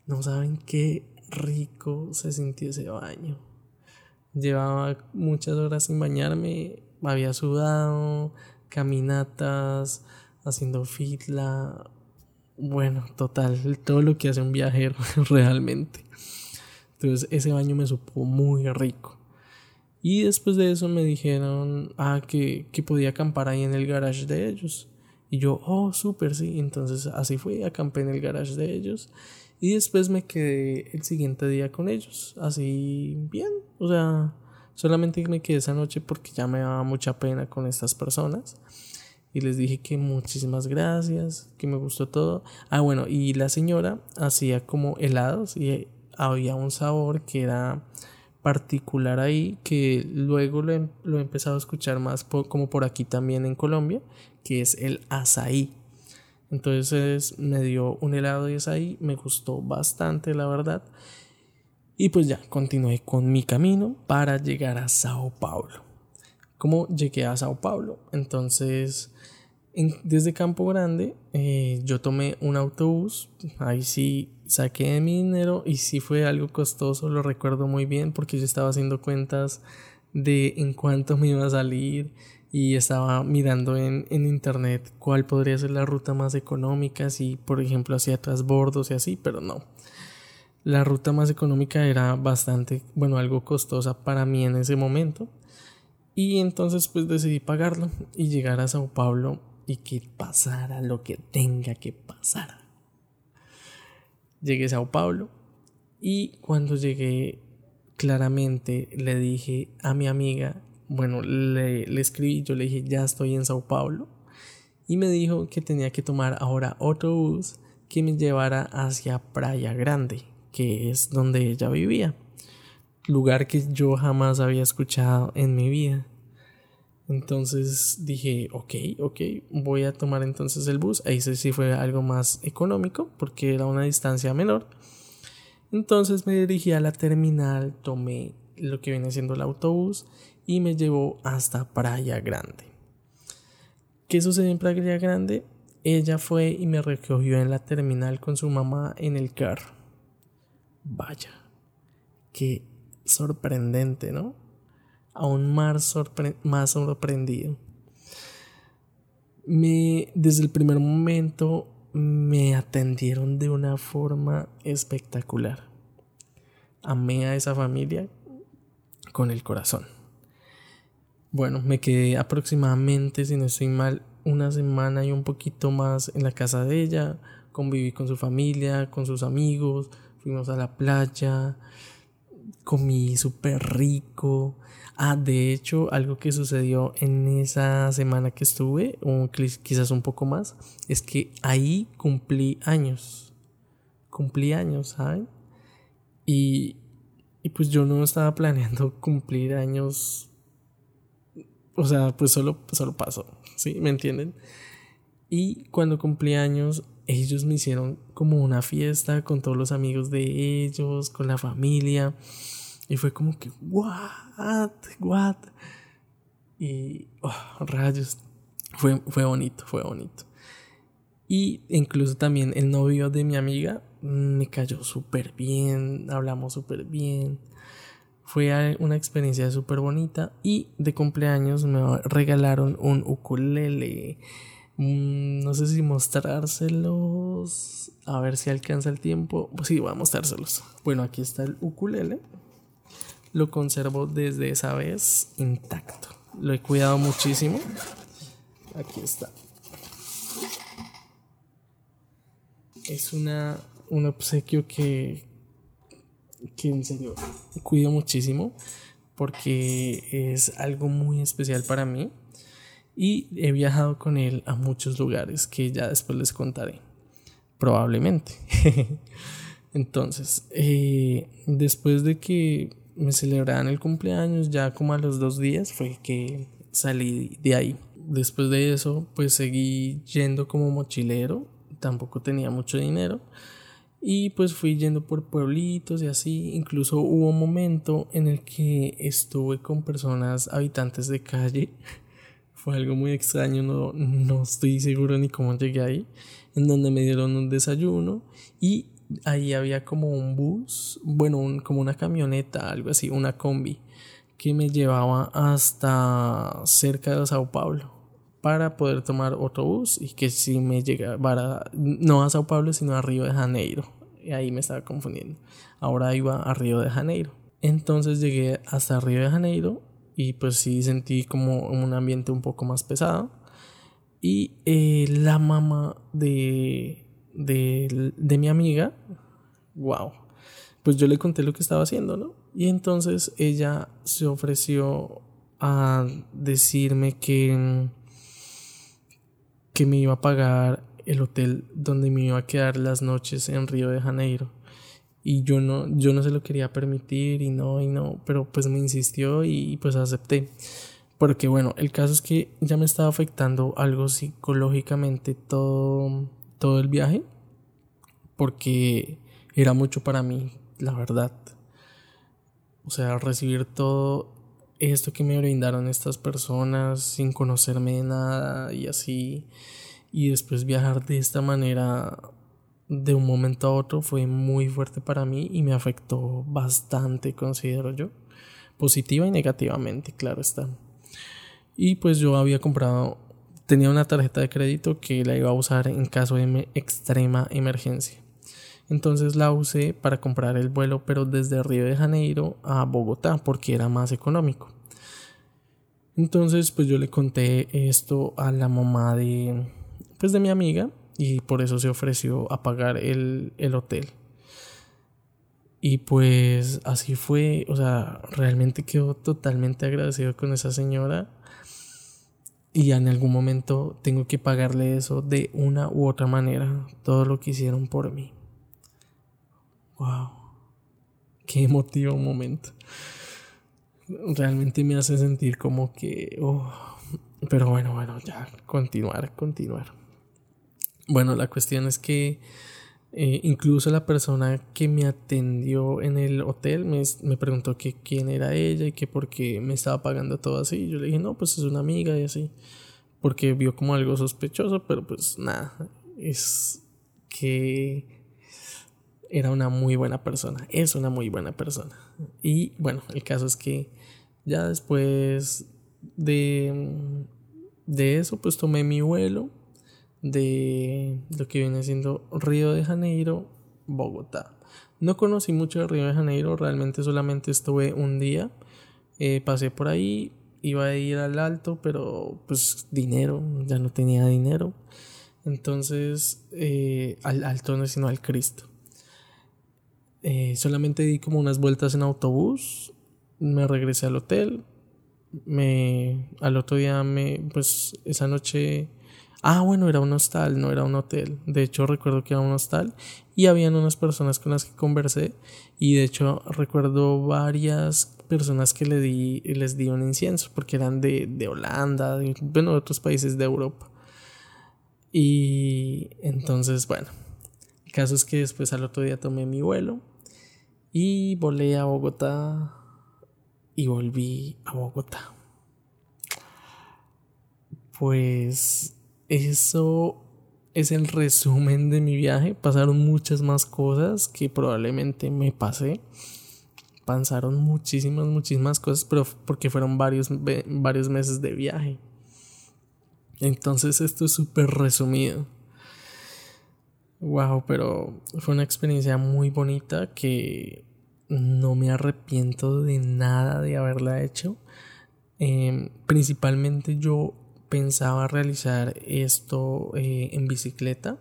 no saben qué rico se sintió ese baño. Llevaba muchas horas sin bañarme, había sudado, caminatas, haciendo fitla, bueno, total, todo lo que hace un viajero realmente. Entonces ese baño me supo muy rico. Y después de eso me dijeron ah, que, que podía acampar ahí en el garage de ellos. Y yo, oh, súper, sí. Entonces así fui, acampé en el garage de ellos. Y después me quedé el siguiente día con ellos. Así bien. O sea, solamente me quedé esa noche porque ya me daba mucha pena con estas personas y les dije que muchísimas gracias, que me gustó todo. Ah, bueno, y la señora hacía como helados y había un sabor que era particular ahí que luego lo he, empezado a escuchar más como por aquí también en Colombia, que es el azaí. Entonces me dio un helado de azaí, me gustó bastante la verdad. Y pues ya, continué con mi camino para llegar a Sao Paulo. ¿Cómo llegué a Sao Paulo? Entonces desde Campo Grande eh, yo tomé un autobús, ahí sí saqué mi dinero y sí fue algo costoso, lo recuerdo muy bien porque yo estaba haciendo cuentas de en cuánto me iba a salir y estaba mirando en, en internet cuál podría ser la ruta más económica, si por ejemplo hacia trasbordos y así, pero no. La ruta más económica era bastante, bueno, algo costosa para mí en ese momento. Y entonces pues decidí pagarlo y llegar a Sao Paulo y que pasara lo que tenga que pasar. Llegué a Sao Paulo y cuando llegué claramente le dije a mi amiga, bueno, le, le escribí, yo le dije, ya estoy en Sao Paulo y me dijo que tenía que tomar ahora otro bus que me llevara hacia Praia Grande, que es donde ella vivía, lugar que yo jamás había escuchado en mi vida. Entonces dije, ok, ok, voy a tomar entonces el bus. Ahí sí fue algo más económico porque era una distancia menor. Entonces me dirigí a la terminal, tomé lo que viene siendo el autobús y me llevó hasta Praia Grande. ¿Qué sucedió en Praia Grande? Ella fue y me recogió en la terminal con su mamá en el carro. Vaya, qué sorprendente, ¿no? Aún más, más sorprendido. Me, desde el primer momento me atendieron de una forma espectacular. Amé a esa familia con el corazón. Bueno, me quedé aproximadamente, si no estoy mal, una semana y un poquito más en la casa de ella. Conviví con su familia, con sus amigos, fuimos a la playa, comí súper rico. Ah, de hecho, algo que sucedió en esa semana que estuve, o quizás un poco más, es que ahí cumplí años. Cumplí años, ¿saben? Y, y pues yo no estaba planeando cumplir años. O sea, pues solo, solo pasó. ¿sí? ¿Me entienden? Y cuando cumplí años, ellos me hicieron como una fiesta con todos los amigos de ellos, con la familia. Y fue como que, what, what. Y, oh, rayos. Fue, fue bonito, fue bonito. Y incluso también el novio de mi amiga me cayó súper bien, hablamos súper bien. Fue una experiencia súper bonita y de cumpleaños me regalaron un ukulele. Mm, no sé si mostrárselos. A ver si alcanza el tiempo. Pues sí, voy a mostrárselos. Bueno, aquí está el ukulele. Lo conservo desde esa vez intacto. Lo he cuidado muchísimo. Aquí está. es una, un obsequio que, que en serio cuido muchísimo porque es algo muy especial para mí y he viajado con él a muchos lugares que ya después les contaré probablemente entonces eh, después de que me celebraran el cumpleaños ya como a los dos días fue que salí de ahí después de eso pues seguí yendo como mochilero tampoco tenía mucho dinero y pues fui yendo por pueblitos y así. Incluso hubo un momento en el que estuve con personas habitantes de calle. Fue algo muy extraño, no, no estoy seguro ni cómo llegué ahí. En donde me dieron un desayuno y ahí había como un bus, bueno, como una camioneta, algo así, una combi, que me llevaba hasta cerca de Sao Paulo para poder tomar otro bus y que si me llegara no a Sao Paulo sino a Río de Janeiro. Y ahí me estaba confundiendo. Ahora iba a Río de Janeiro. Entonces llegué hasta Río de Janeiro y pues sí sentí como un ambiente un poco más pesado. Y eh, la mamá de, de, de mi amiga, wow, pues yo le conté lo que estaba haciendo, ¿no? Y entonces ella se ofreció a decirme que que me iba a pagar el hotel donde me iba a quedar las noches en Río de Janeiro. Y yo no, yo no se lo quería permitir y no, y no, pero pues me insistió y pues acepté. Porque bueno, el caso es que ya me estaba afectando algo psicológicamente todo, todo el viaje. Porque era mucho para mí, la verdad. O sea, recibir todo esto que me brindaron estas personas sin conocerme de nada y así y después viajar de esta manera de un momento a otro fue muy fuerte para mí y me afectó bastante considero yo. Positiva y negativamente claro está. Y pues yo había comprado tenía una tarjeta de crédito que la iba a usar en caso de extrema emergencia. Entonces la usé para comprar el vuelo, pero desde Río de Janeiro a Bogotá, porque era más económico. Entonces, pues yo le conté esto a la mamá de, pues de mi amiga, y por eso se ofreció a pagar el, el hotel. Y pues así fue, o sea, realmente quedó totalmente agradecido con esa señora. Y en algún momento tengo que pagarle eso de una u otra manera, todo lo que hicieron por mí. Wow. Qué emotivo momento. Realmente me hace sentir como que... Oh, pero bueno, bueno, ya, continuar, continuar. Bueno, la cuestión es que eh, incluso la persona que me atendió en el hotel me, me preguntó que quién era ella y que por qué me estaba pagando todo así. Yo le dije, no, pues es una amiga y así. Porque vio como algo sospechoso, pero pues nada, es que era una muy buena persona, es una muy buena persona. Y bueno, el caso es que ya después de, de eso, pues tomé mi vuelo de lo que viene siendo Río de Janeiro, Bogotá. No conocí mucho de Río de Janeiro, realmente solamente estuve un día, eh, pasé por ahí, iba a ir al alto, pero pues dinero, ya no tenía dinero. Entonces, eh, al alto no, sino al Cristo. Eh, solamente di como unas vueltas en autobús, me regresé al hotel, me, al otro día me, pues esa noche Ah, bueno, era un hostal, no era un hotel. De hecho, recuerdo que era un hostal y habían unas personas con las que conversé y de hecho recuerdo varias personas que di, les di un incienso porque eran de, de Holanda, de, bueno, de otros países de Europa. Y entonces, bueno, el caso es que después al otro día tomé mi vuelo y volé a Bogotá y volví a Bogotá. Pues eso es el resumen de mi viaje. Pasaron muchas más cosas que probablemente me pasé. Pasaron muchísimas, muchísimas cosas, pero porque fueron varios, varios meses de viaje. Entonces esto es súper resumido. Wow, pero fue una experiencia muy bonita que no me arrepiento de nada de haberla hecho. Em, principalmente yo pensaba realizar esto eh, en bicicleta,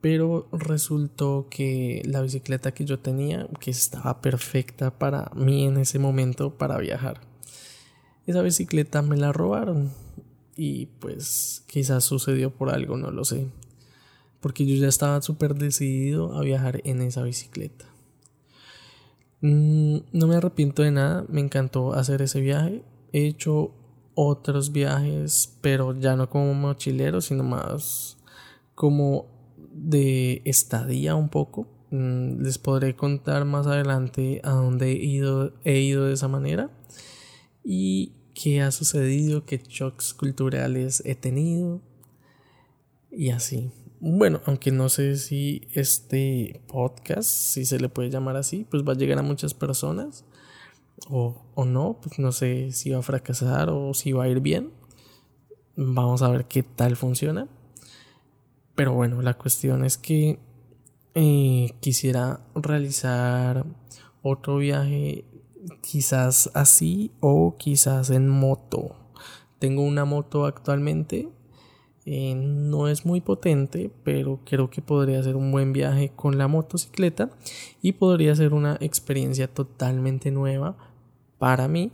pero resultó que la bicicleta que yo tenía, que estaba perfecta para mí en ese momento para viajar, esa bicicleta me la robaron y pues quizás sucedió por algo, no lo sé, porque yo ya estaba súper decidido a viajar en esa bicicleta. Mm, no me arrepiento de nada, me encantó hacer ese viaje. He hecho otros viajes, pero ya no como mochilero, sino más como de estadía un poco. Mm, les podré contar más adelante a dónde he ido, he ido de esa manera y qué ha sucedido, qué shocks culturales he tenido y así. Bueno, aunque no sé si este podcast, si se le puede llamar así, pues va a llegar a muchas personas o, o no, pues no sé si va a fracasar o si va a ir bien. Vamos a ver qué tal funciona. Pero bueno, la cuestión es que eh, quisiera realizar otro viaje quizás así o quizás en moto. Tengo una moto actualmente. Eh, no es muy potente, pero creo que podría ser un buen viaje con la motocicleta y podría ser una experiencia totalmente nueva para mí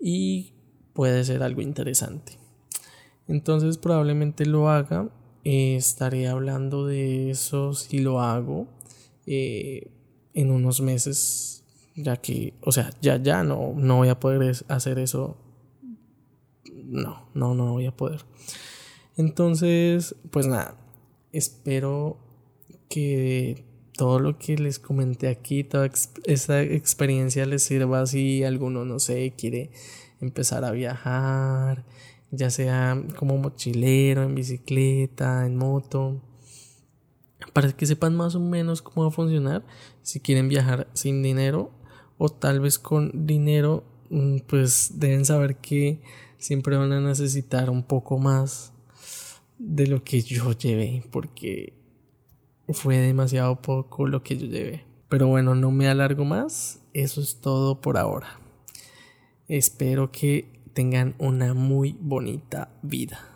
y puede ser algo interesante. Entonces probablemente lo haga. Eh, estaré hablando de eso si lo hago eh, en unos meses. Ya que, o sea, ya, ya no, no voy a poder hacer eso. No, no, no voy a poder. Entonces, pues nada, espero que todo lo que les comenté aquí, toda esta experiencia les sirva si alguno, no sé, quiere empezar a viajar, ya sea como mochilero, en bicicleta, en moto, para que sepan más o menos cómo va a funcionar si quieren viajar sin dinero o tal vez con dinero, mm, pues deben saber que siempre van a necesitar un poco más de lo que yo llevé, porque fue demasiado poco lo que yo llevé. Pero bueno, no me alargo más. Eso es todo por ahora. Espero que tengan una muy bonita vida.